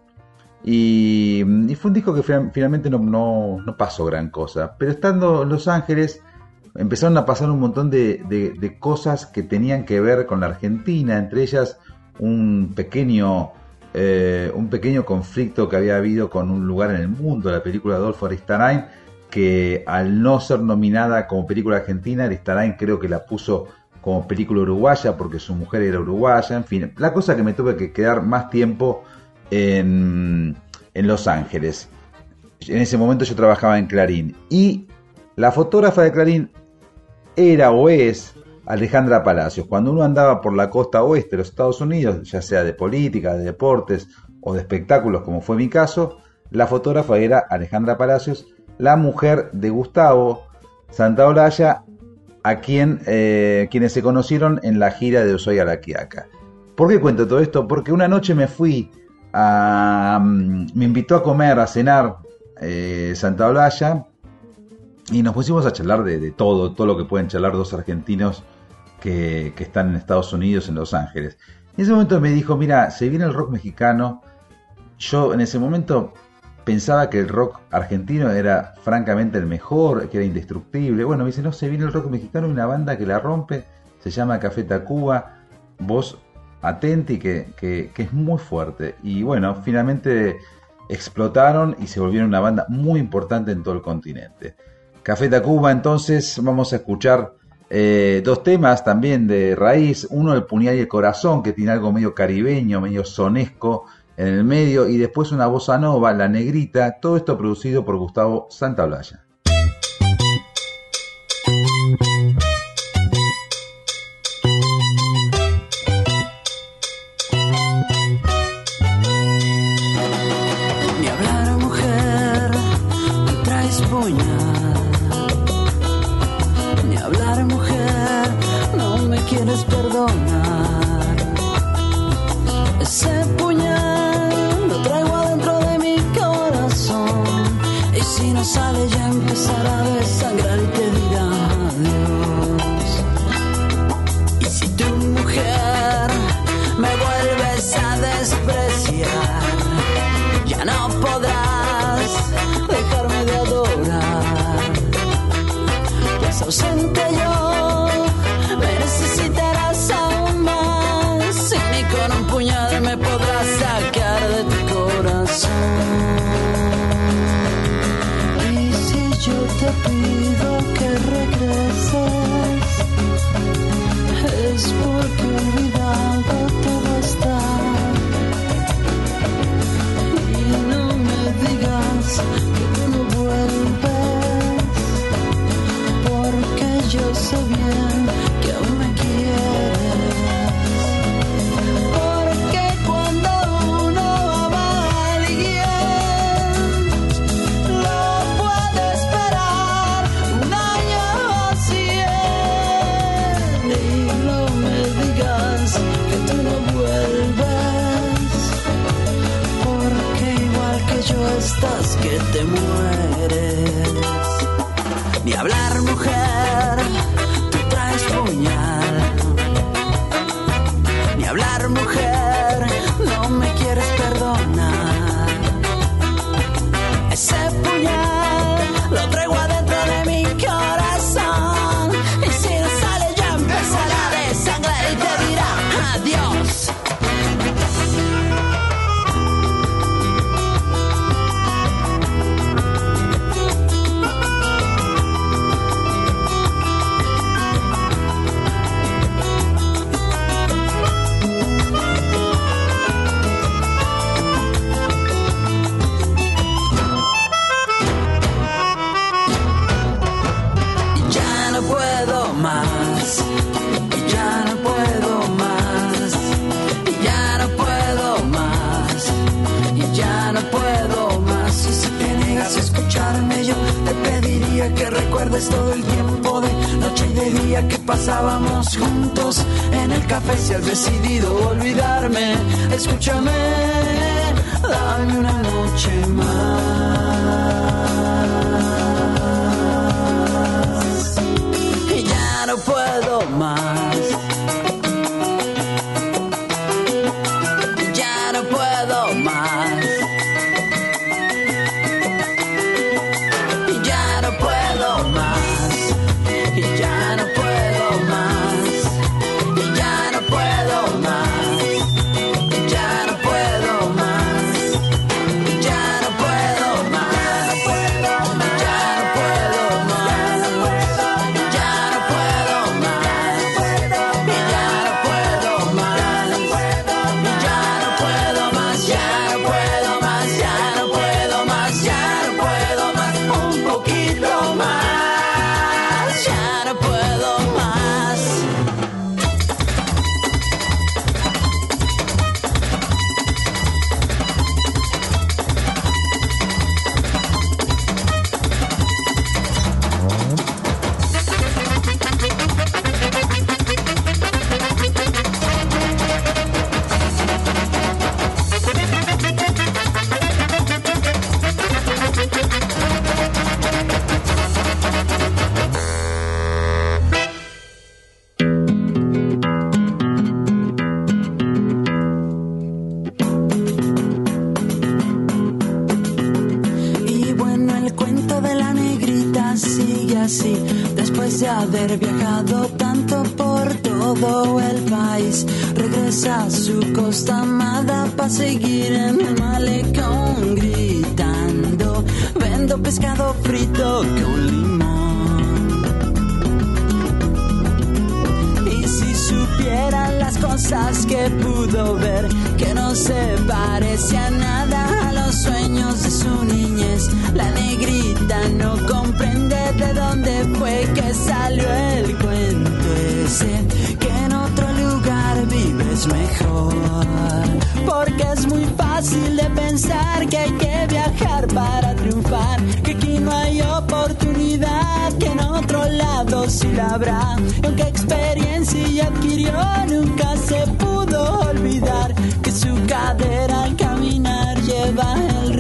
Y, fue un disco que finalmente no, no, pasó gran cosa. Pero estando en Los Ángeles empezaron a pasar un montón de, de cosas que tenían que ver con la Argentina, entre ellas un pequeño eh, un pequeño conflicto que había habido con un lugar en el mundo, la película de Adolfo Aristarain, que al no ser nominada como película argentina, Aristarain creo que la puso como película uruguaya porque su mujer era uruguaya, en fin, la cosa que me tuve que quedar más tiempo en, en Los Ángeles. En ese momento yo trabajaba en Clarín y la fotógrafa de Clarín era o es Alejandra Palacios. Cuando uno andaba por la costa oeste de los Estados Unidos, ya sea de política, de deportes o de espectáculos, como fue mi caso, la fotógrafa era Alejandra Palacios, la mujer de Gustavo Santaolalla, a quien, eh, quienes se conocieron en la gira de Osoy a la Quiaca. ¿Por qué cuento todo esto? Porque una noche me fui a... Mm, me invitó a comer, a cenar eh, Santaolalla y nos pusimos a charlar de, de, todo, todo lo que pueden charlar dos argentinos que, están en Estados Unidos, en Los Ángeles. En ese momento me dijo, mira, se viene el rock mexicano. Yo en ese momento pensaba que el rock argentino era francamente el mejor, que era indestructible. Bueno, me dice, no, se viene el rock mexicano una banda que la rompe, se llama Café Tacuba, voz atenti, que, que, que es muy fuerte. Y bueno, finalmente explotaron y se volvieron una banda muy importante en todo el continente. Café Tacuba, entonces vamos a escuchar eh, dos temas también de raíz. Uno, el puñal y el corazón, que tiene algo medio caribeño, medio sonesco en el medio. Y después una bossa nova, La Negrita. Todo esto producido por Gustavo Santaolalla. sarà to breathe. frito que un limón. Y si supieran las cosas que pudo ver, que no se parecía nada a los sueños de su niñez. La negrita no comprende de dónde fue que salió el cuento ese, que en otro lugar vive es mejor. Porque es muy fácil de pensar que hay que viajar para triunfar. Que aquí no hay oportunidad, que en otro lado sí la habrá. Y aunque experiencia adquirió, nunca se pudo olvidar que su cadera al caminar lleva el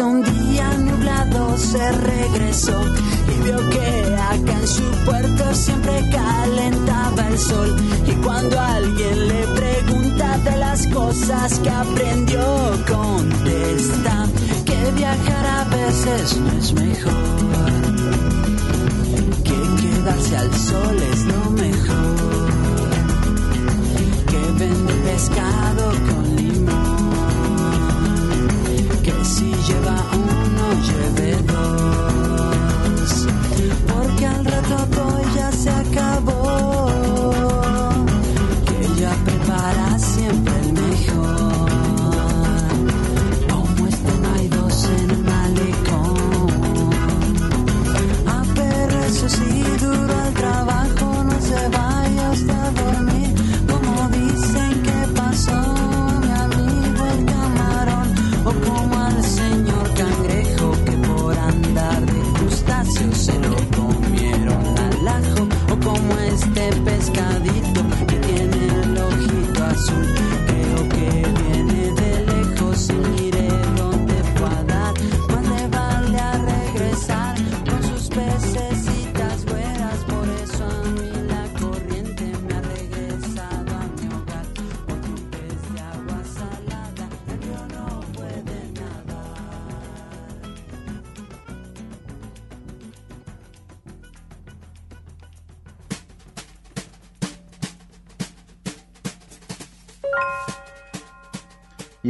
Un día nublado se regresó y vio que acá en su puerto siempre calentaba el sol. Y cuando alguien le pregunta de las cosas que aprendió, contesta que viajar a veces no es mejor. Que quedarse al sol es lo mejor. Que vende pescado con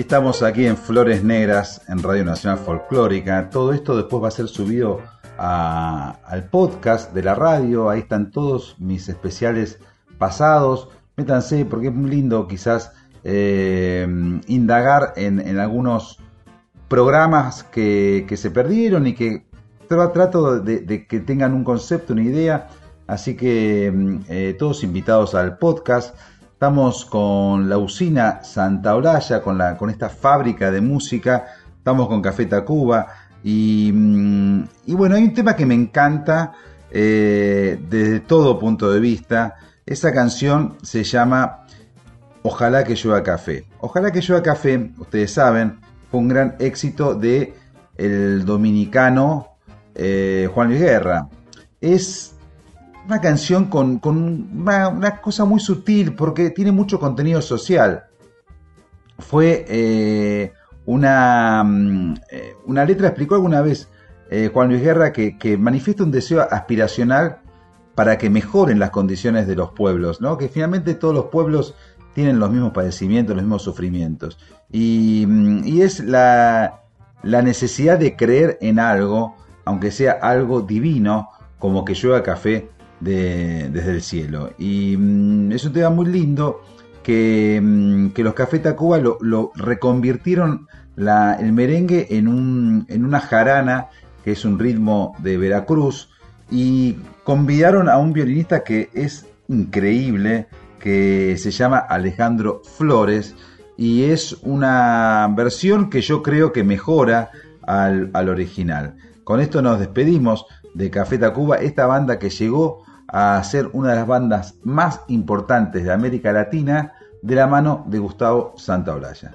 estamos aquí en Flores Negras, en Radio Nacional Folclórica. Todo esto después va a ser subido al podcast de la radio. Ahí están todos mis especiales pasados. Métanse porque es muy lindo quizás eh, indagar en, algunos programas que, se perdieron y que tra- trato de, de que tengan un concepto, una idea. Así que mm, eh, todos invitados al podcast. Estamos con la usina Santa Olalla, con, la, con esta fábrica de música. Estamos con Café Tacuba. Y, mm, y bueno, hay un tema que me encanta eh, desde todo punto de vista. Esa canción se llama Ojalá que llueva café. Ojalá que llueva café, ustedes saben, fue un gran éxito de dominicano eh, Juan Luis Guerra. Es una canción con, con una, cosa muy sutil porque tiene mucho contenido social. Fue eh, una, mm, eh, una letra, explicó alguna vez eh, Juan Luis Guerra, que, que manifiesta un deseo aspiracional para que mejoren las condiciones de los pueblos, ¿no? Que finalmente todos los pueblos tienen los mismos padecimientos, los mismos sufrimientos. Y, mm, y es la, la necesidad de creer en algo, aunque sea algo divino, como que llueva café de- desde el cielo. Y mm, es un tema muy lindo que, mm, que los Café Tacuba lo, reconvirtieron el merengue en, un, en una jarana, que es un ritmo de Veracruz, y convidaron a un violinista que es increíble, que se llama Alejandro Flores, y es una versión que yo creo que mejora al, al original. Con esto nos despedimos de Café Tacuba, esta banda que llegó a ser una de las bandas más importantes de América Latina de la mano de Gustavo Santaolalla.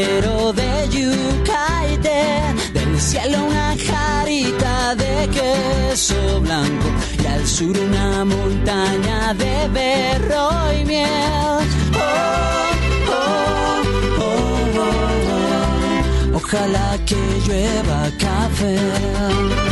De yuca y té, del cielo una jarita de queso blanco y al sur una montaña de berro y miel. Oh, oh, oh, oh, oh. Ojalá que llueva café.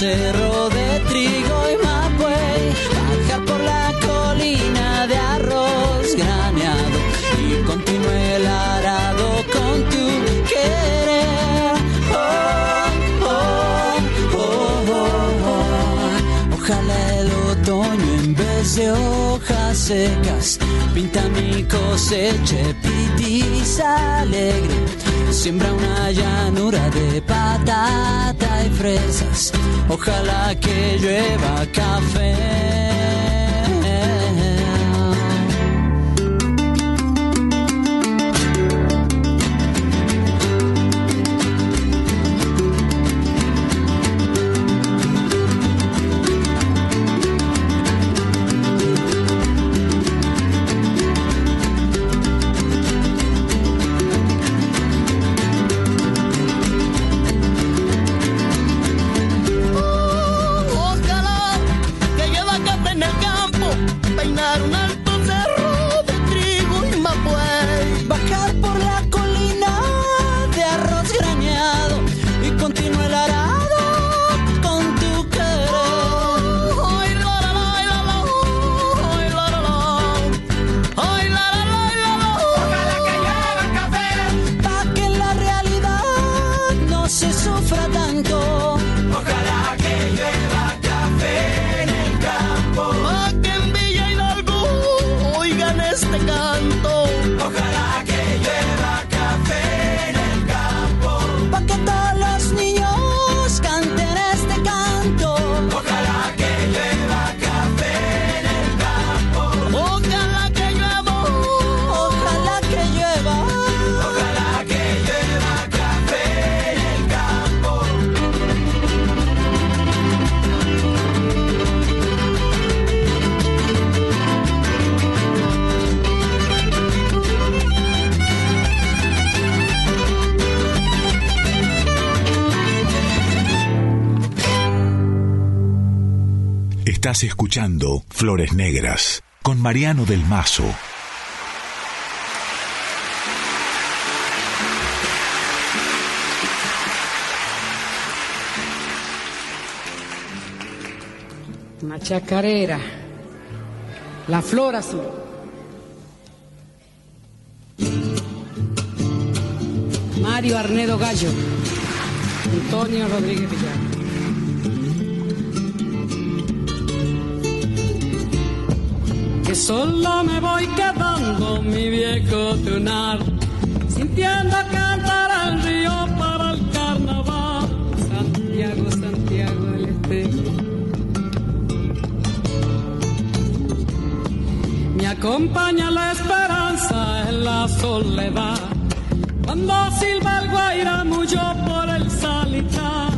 Cerro de trigo y mapuey, bajar por la colina de arroz graneado y continúe el arado con tu querer. Oh, oh, oh, oh. Ojalá el otoño en vez de hojas secas pinta mi cosecha pitiza alegre. Siembra una llanura de patata y fresas. Ojalá que llueva café. Tanto. Estás escuchando Flores Negras con Mariano del Mazo. Una chacarera. La flor azul. Mario Arnedo Gallo. Antonio Rodríguez Villar. Solo me voy quedando, mi viejo tunar, sintiendo cantar al río para el carnaval. Santiago, Santiago del Estero. Me acompaña la esperanza en la soledad. Cuando silba el guairamullo por el salitar.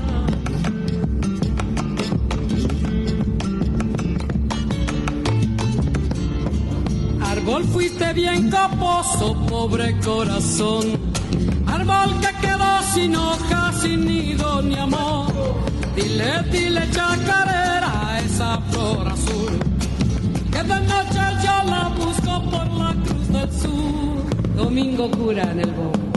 Árbol fuiste bien caposo, pobre corazón. Árbol que quedó sin hojas, sin nido ni amor. Dile, dile chacarera esa flor azul. Que de noche yo la busco por la cruz del sur. Domingo cura en el bosque.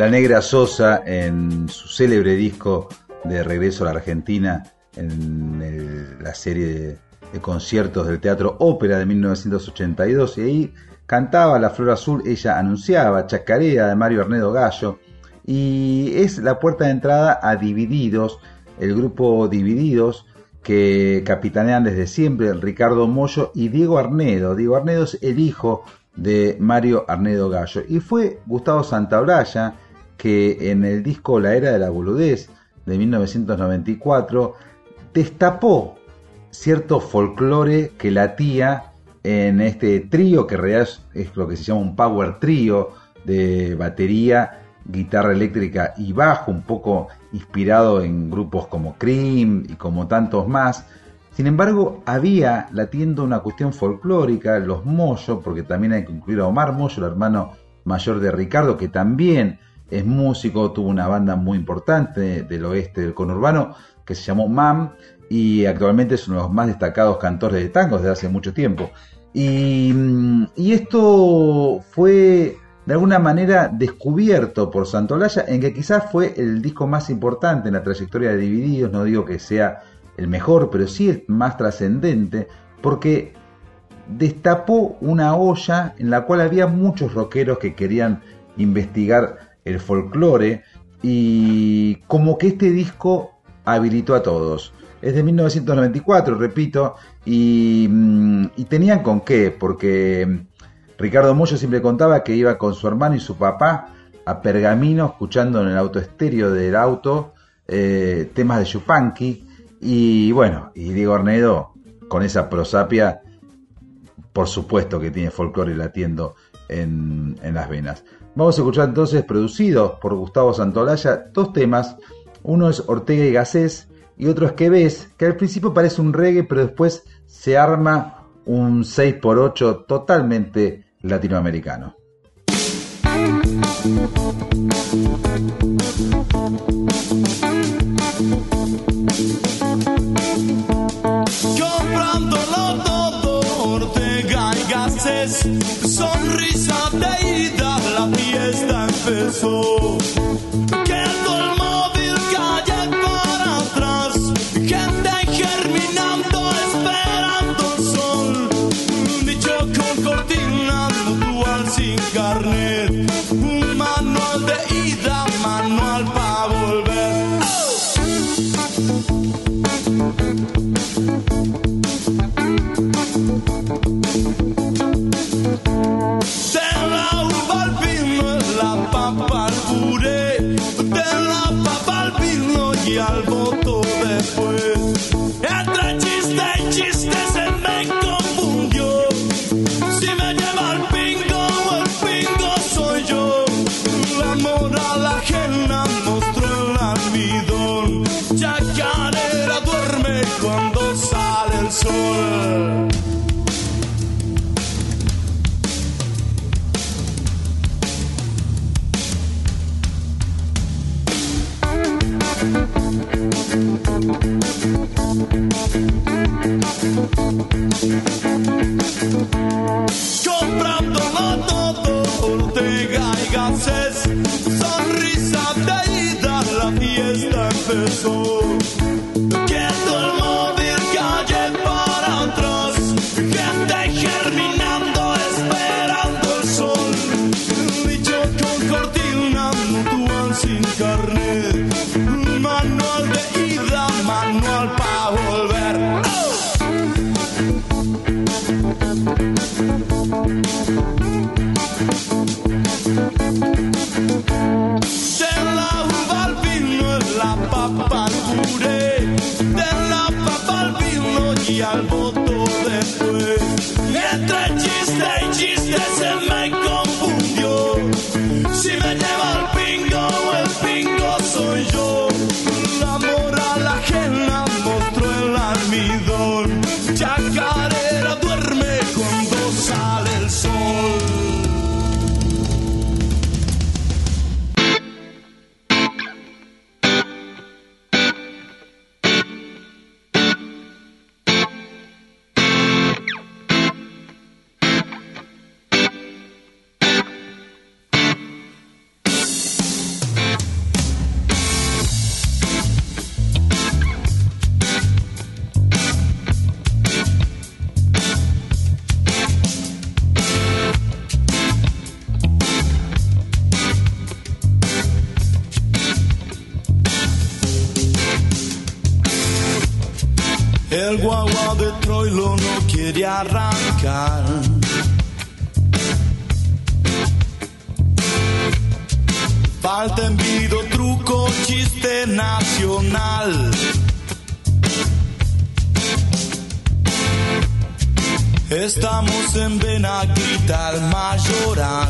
La Negra Sosa en su célebre disco de Regreso a la Argentina, en la serie de, conciertos del Teatro Ópera de 1982, y ahí cantaba La Flor Azul, ella anunciaba Chacarera de Mario Arnedo Gallo, y es la puerta de entrada a Divididos, el grupo Divididos, que capitanean desde siempre Ricardo Mollo y Diego Arnedo. Diego Arnedo es el hijo de Mario Arnedo Gallo. Y fue Gustavo Santaolalla que en el disco La Era de la Boludez de 1994 destapó cierto folclore que latía en este trío, que en realidad es, lo que se llama un power trío de batería, guitarra eléctrica y bajo, un poco inspirado en grupos como Cream y como tantos más. Sin embargo, había latiendo una cuestión folclórica, los Moyo, porque también hay que incluir a Omar Moyo, el hermano mayor de Ricardo, que también es músico, tuvo una banda muy importante del oeste del conurbano que se llamó MAM y actualmente es uno de los más destacados cantores de tangos desde hace mucho tiempo. Y, mm, y esto fue de alguna manera descubierto por Santolaya en que quizás fue el disco más importante en la trayectoria de Divididos, no digo que sea el mejor, pero sí el más trascendente, porque destapó una olla en la cual había muchos rockeros que querían investigar el folclore y como que este disco habilitó a todos. Es de 1994, repito, y, mm, y tenían con qué, porque mm, Ricardo Mollo siempre contaba que iba con su hermano y su papá a Pergamino escuchando en el auto estéreo del auto eh, temas de Chupanqui y bueno, y Diego Arnedo con esa prosapia por supuesto que tiene folclore latiendo en, en las venas. Vamos a escuchar entonces, producidos por Gustavo Santolaya, dos temas. Uno es Ortega y Gasés y otro es Que ves, que al principio parece un reggae, pero después se arma un 6x8 totalmente latinoamericano. Comprándolo todo, Ortega y Gasset, sonrisa de ida, la fiesta empezó. Estamos en Benaguita, Mayoral. Y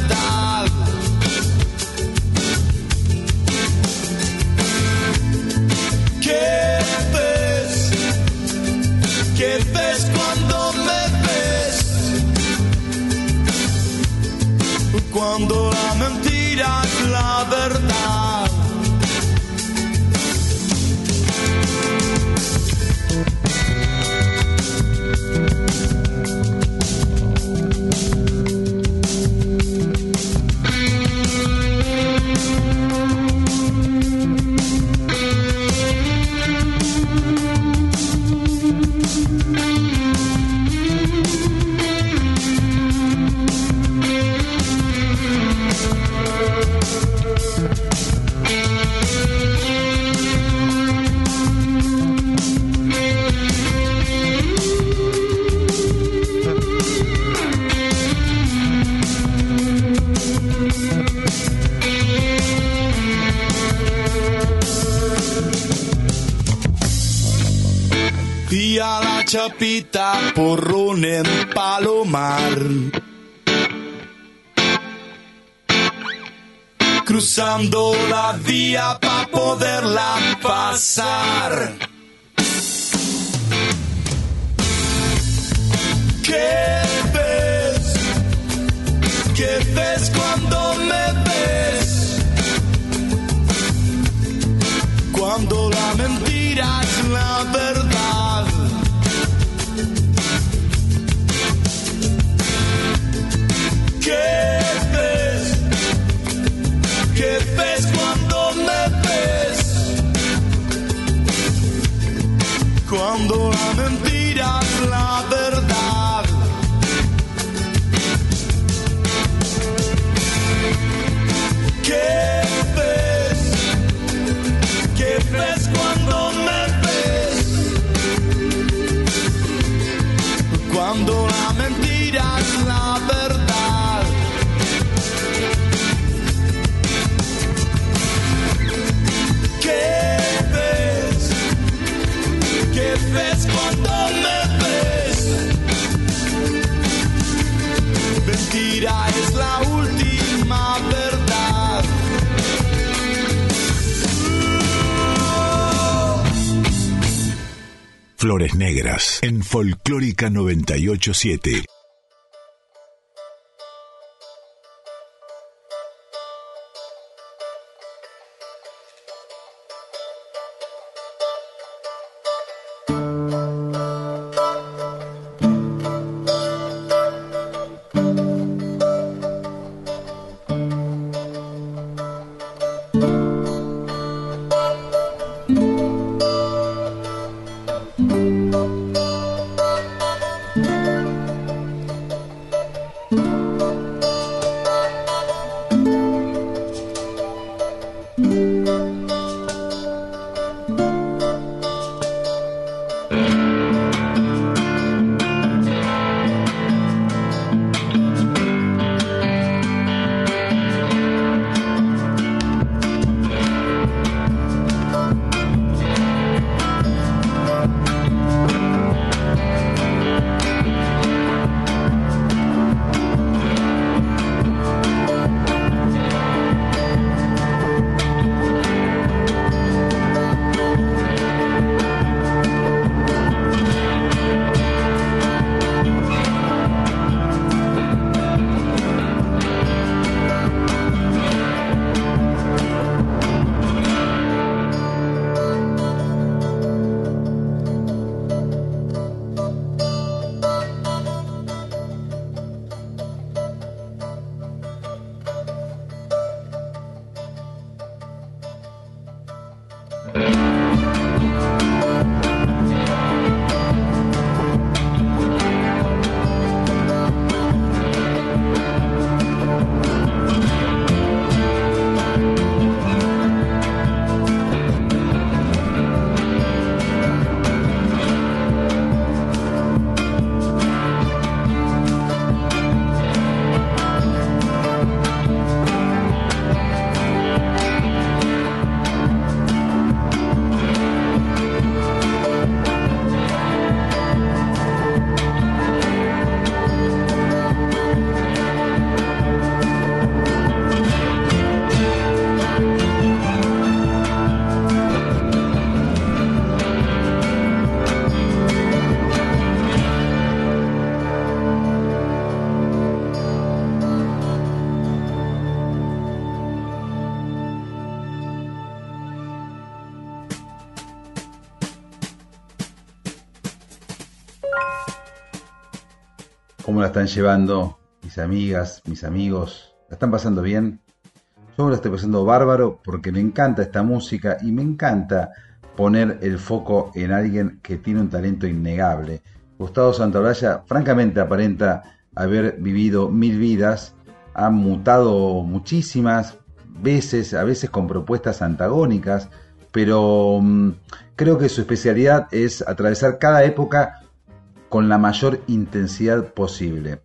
Cuando la mentira es la verdad. Chapita, porrón en palomar. Cruzando la vía para poderla pasar. ¿Qué ves? ¿Qué ves cuando me ves? Cuando la mentira es la verdad. Cuando la mentira es la verdad. ¿Qué Mentira es la última verdad. Flores Negras en Folclórica 987. Están llevando mis amigas, mis amigos? ¿La están pasando bien? Yo la estoy pasando bárbaro porque me encanta esta música y me encanta poner el foco en alguien que tiene un talento innegable. Gustavo Santaolalla francamente aparenta haber vivido mil vidas, ha mutado muchísimas veces, a veces con propuestas antagónicas, pero mm, creo que su especialidad es atravesar cada época con la mayor intensidad posible.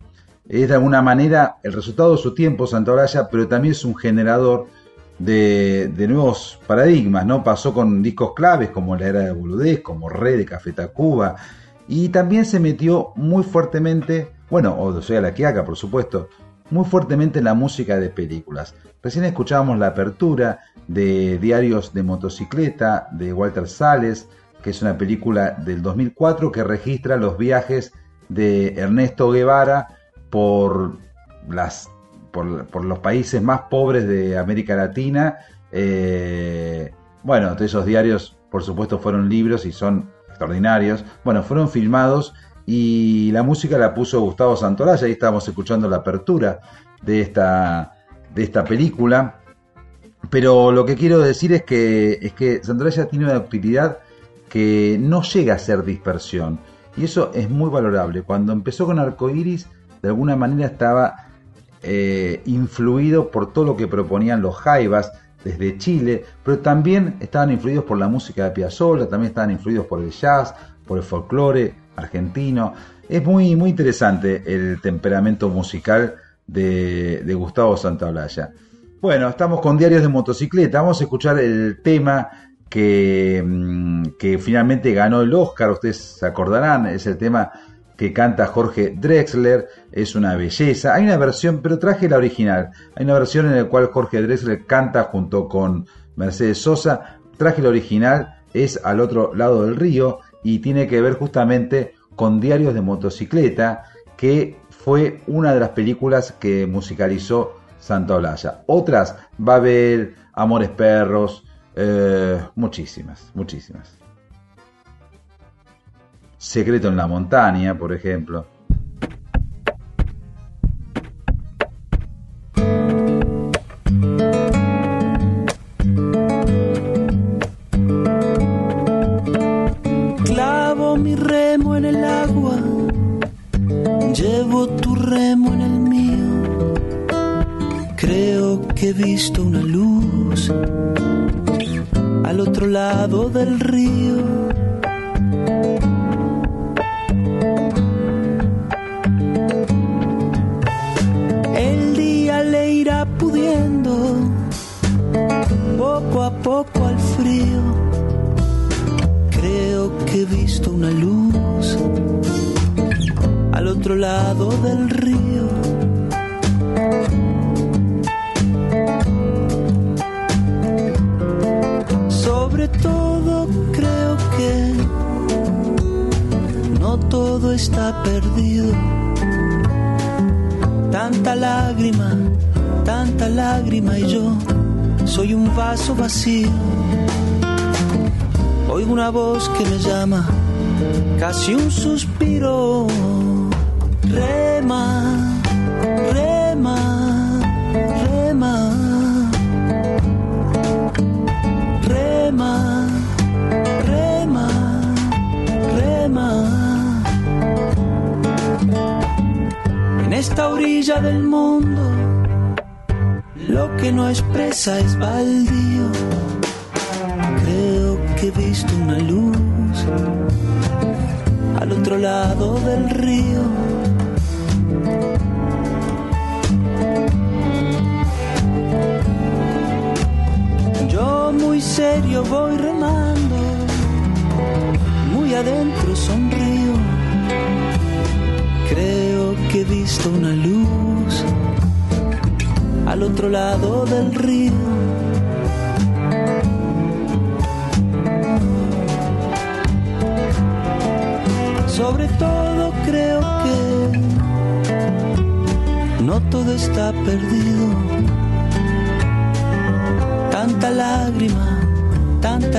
Es de alguna manera el resultado de su tiempo, Santaolalla, pero también es un generador de, nuevos paradigmas, ¿no? Pasó con discos claves como la era de Boludez, como Re de Café Tacuba, y también se metió muy fuertemente, bueno, o Soy a la Quiaca, por supuesto, muy fuertemente en la música de películas. Recién escuchábamos la apertura de Diarios de Motocicleta de Walter Sales, que es una película del 2004 que registra los viajes de Ernesto Guevara por, los países más pobres de América Latina. Eh, bueno, esos diarios, por supuesto, fueron libros y son extraordinarios. Bueno, fueron filmados y la música la puso Gustavo Santolaya. Ahí estábamos escuchando la apertura de esta, película. Pero lo que quiero decir es que, es que Santolaya tiene una utilidad que no llega a ser dispersión. Y eso es muy valorable. Cuando empezó con Arcoiris, de alguna manera estaba eh, influido por todo lo que proponían los Jaivas desde Chile, pero también estaban influidos por la música de Piazzolla, también estaban influidos por el jazz, por el folclore argentino. Es muy, muy interesante el temperamento musical de, de Gustavo Santaolalla. Bueno, estamos con Diarios de Motocicleta. Vamos a escuchar el tema que, mm, que finalmente ganó el Oscar, ustedes se acordarán, es el tema que canta Jorge Drexler, es una belleza. Hay una versión, pero traje la original. Hay una versión en la cual Jorge Drexler canta junto con Mercedes Sosa. Traje la original, es al otro lado del río y tiene que ver justamente con Diarios de Motocicleta, que fue una de las películas que musicalizó Santa Olaya. Otras va a haber Amores Perros, eh, muchísimas, muchísimas. Secreto en la montaña, por ejemplo.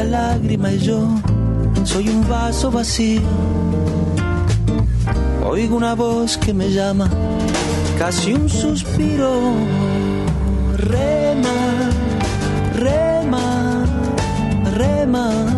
Lágrima y yo soy un vaso vacío. Oigo una voz que me llama, casi un suspiro. Rema, rema. Rema,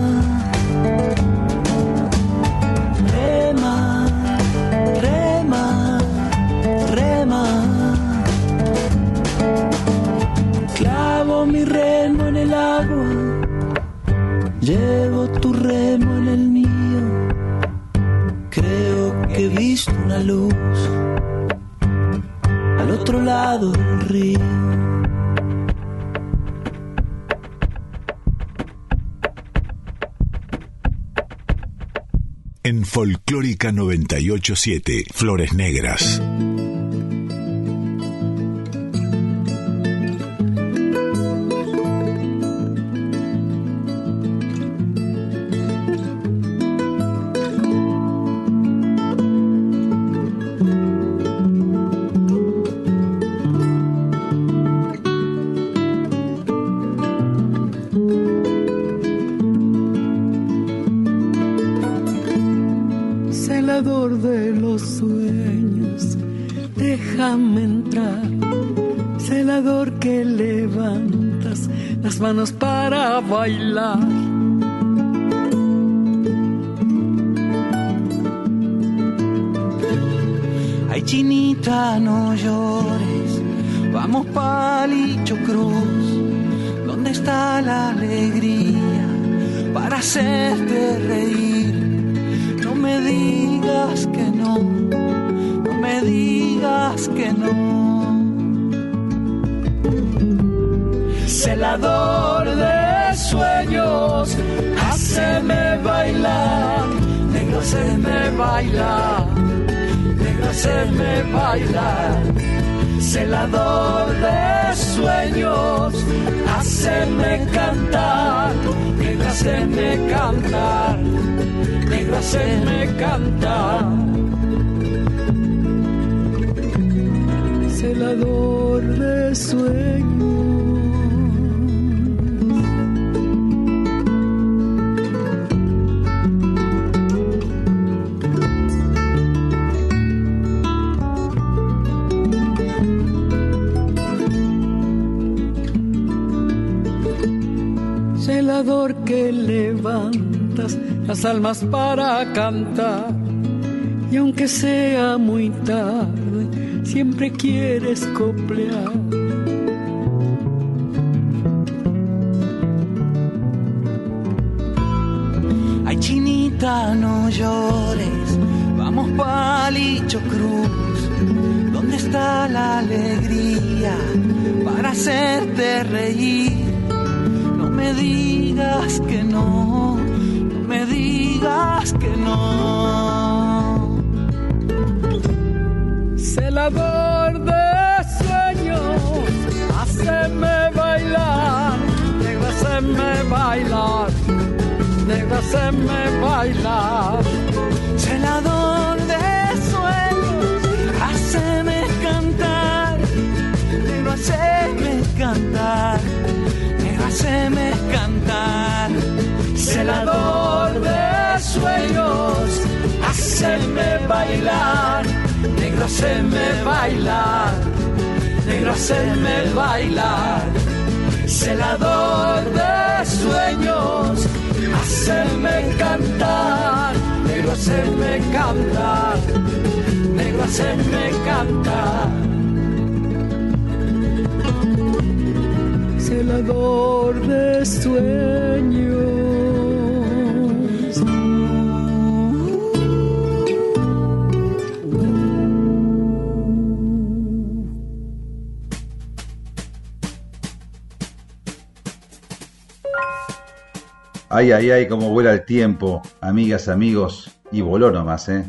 llevo tu remo en el mío. Creo que he visto una luz al otro lado del río. En Folclórica 987, Flores Negras. Sueños, haceme bailar, negro haceme bailar, negro haceme bailar. Celador de sueños, haceme cantar, negro haceme cantar, negro haceme cantar. Celador de sueños. Ay, ay, ay, cómo vuela el tiempo, amigas, amigos, y voló nomás, ¿eh?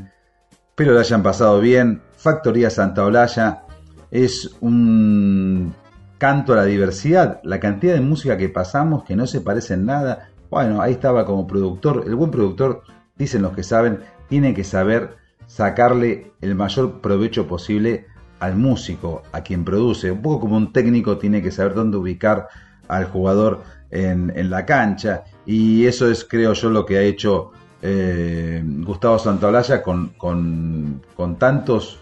Espero lo hayan pasado bien. Factoría Santa Olalla es un canto a la diversidad, la cantidad de música que pasamos que no se parece en nada. Bueno, ahí estaba como productor. El buen productor, dicen los que saben, tiene que saber sacarle el mayor provecho posible al músico, a quien produce. Un poco como un técnico tiene que saber dónde ubicar al jugador en, en la cancha. Y eso es, creo yo, lo que ha hecho eh, Gustavo Santaolalla con, con, tantos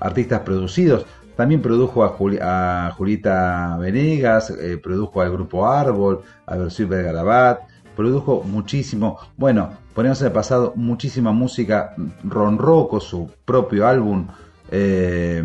artistas producidos. También produjo a, Juli- a Julita Venegas, eh, produjo al grupo Árbol, a Versión de Garabat, produjo muchísimo. Bueno, ponemos en el pasado muchísima música. Ron Rocco, su propio álbum. eh,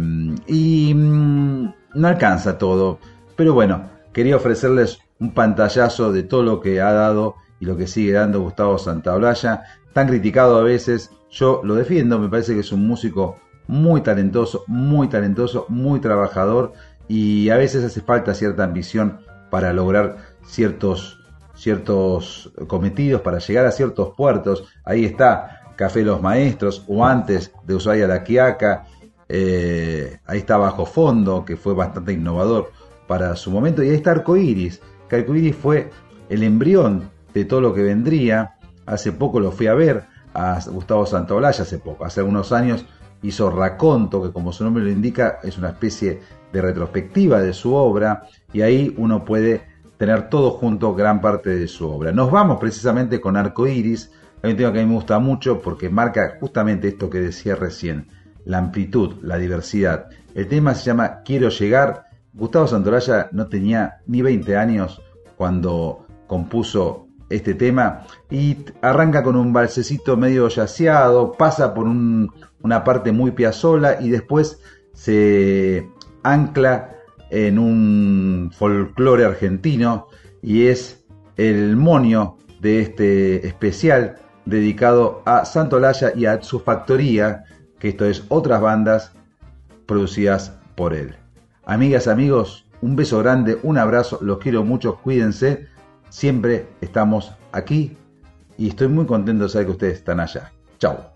y mm, no alcanza todo. Pero bueno, quería ofrecerles un pantallazo de todo lo que ha dado y lo que sigue dando Gustavo Santaolalla. Tan criticado a veces, yo lo defiendo, me parece que es un músico muy talentoso, muy talentoso, muy trabajador y a veces hace falta cierta ambición para lograr ciertos, ciertos cometidos, para llegar a ciertos puertos. Ahí está Café Los Maestros o antes de Ushuaia La Quiaca, eh, ahí está Bajo Fondo, que fue bastante innovador para su momento, y ahí está Arcoiris, Arcoiris fue el embrión de todo lo que vendría. Hace poco lo fui a ver a Gustavo Santaolalla, hace poco, hace algunos años hizo Raconto, que como su nombre lo indica, es una especie de retrospectiva de su obra, y ahí uno puede tener todo junto, gran parte de su obra. Nos vamos precisamente con Arcoiris, hay un tema que a mí me gusta mucho porque marca justamente esto que decía recién, la amplitud, la diversidad. El tema se llama Quiero llegar. Gustavo Santaolalla no tenía ni 20 años cuando compuso este tema y arranca con un balsecito medio yaceado, pasa por un- una parte muy piazola y después se ancla en un folclore argentino y es el monio de este especial dedicado a Santolaya y a su factoría, que esto es otras bandas producidas por él. Amigas, amigos, un beso grande, un abrazo, los quiero mucho, cuídense, siempre estamos aquí y estoy muy contento de saber que ustedes están allá. Chao.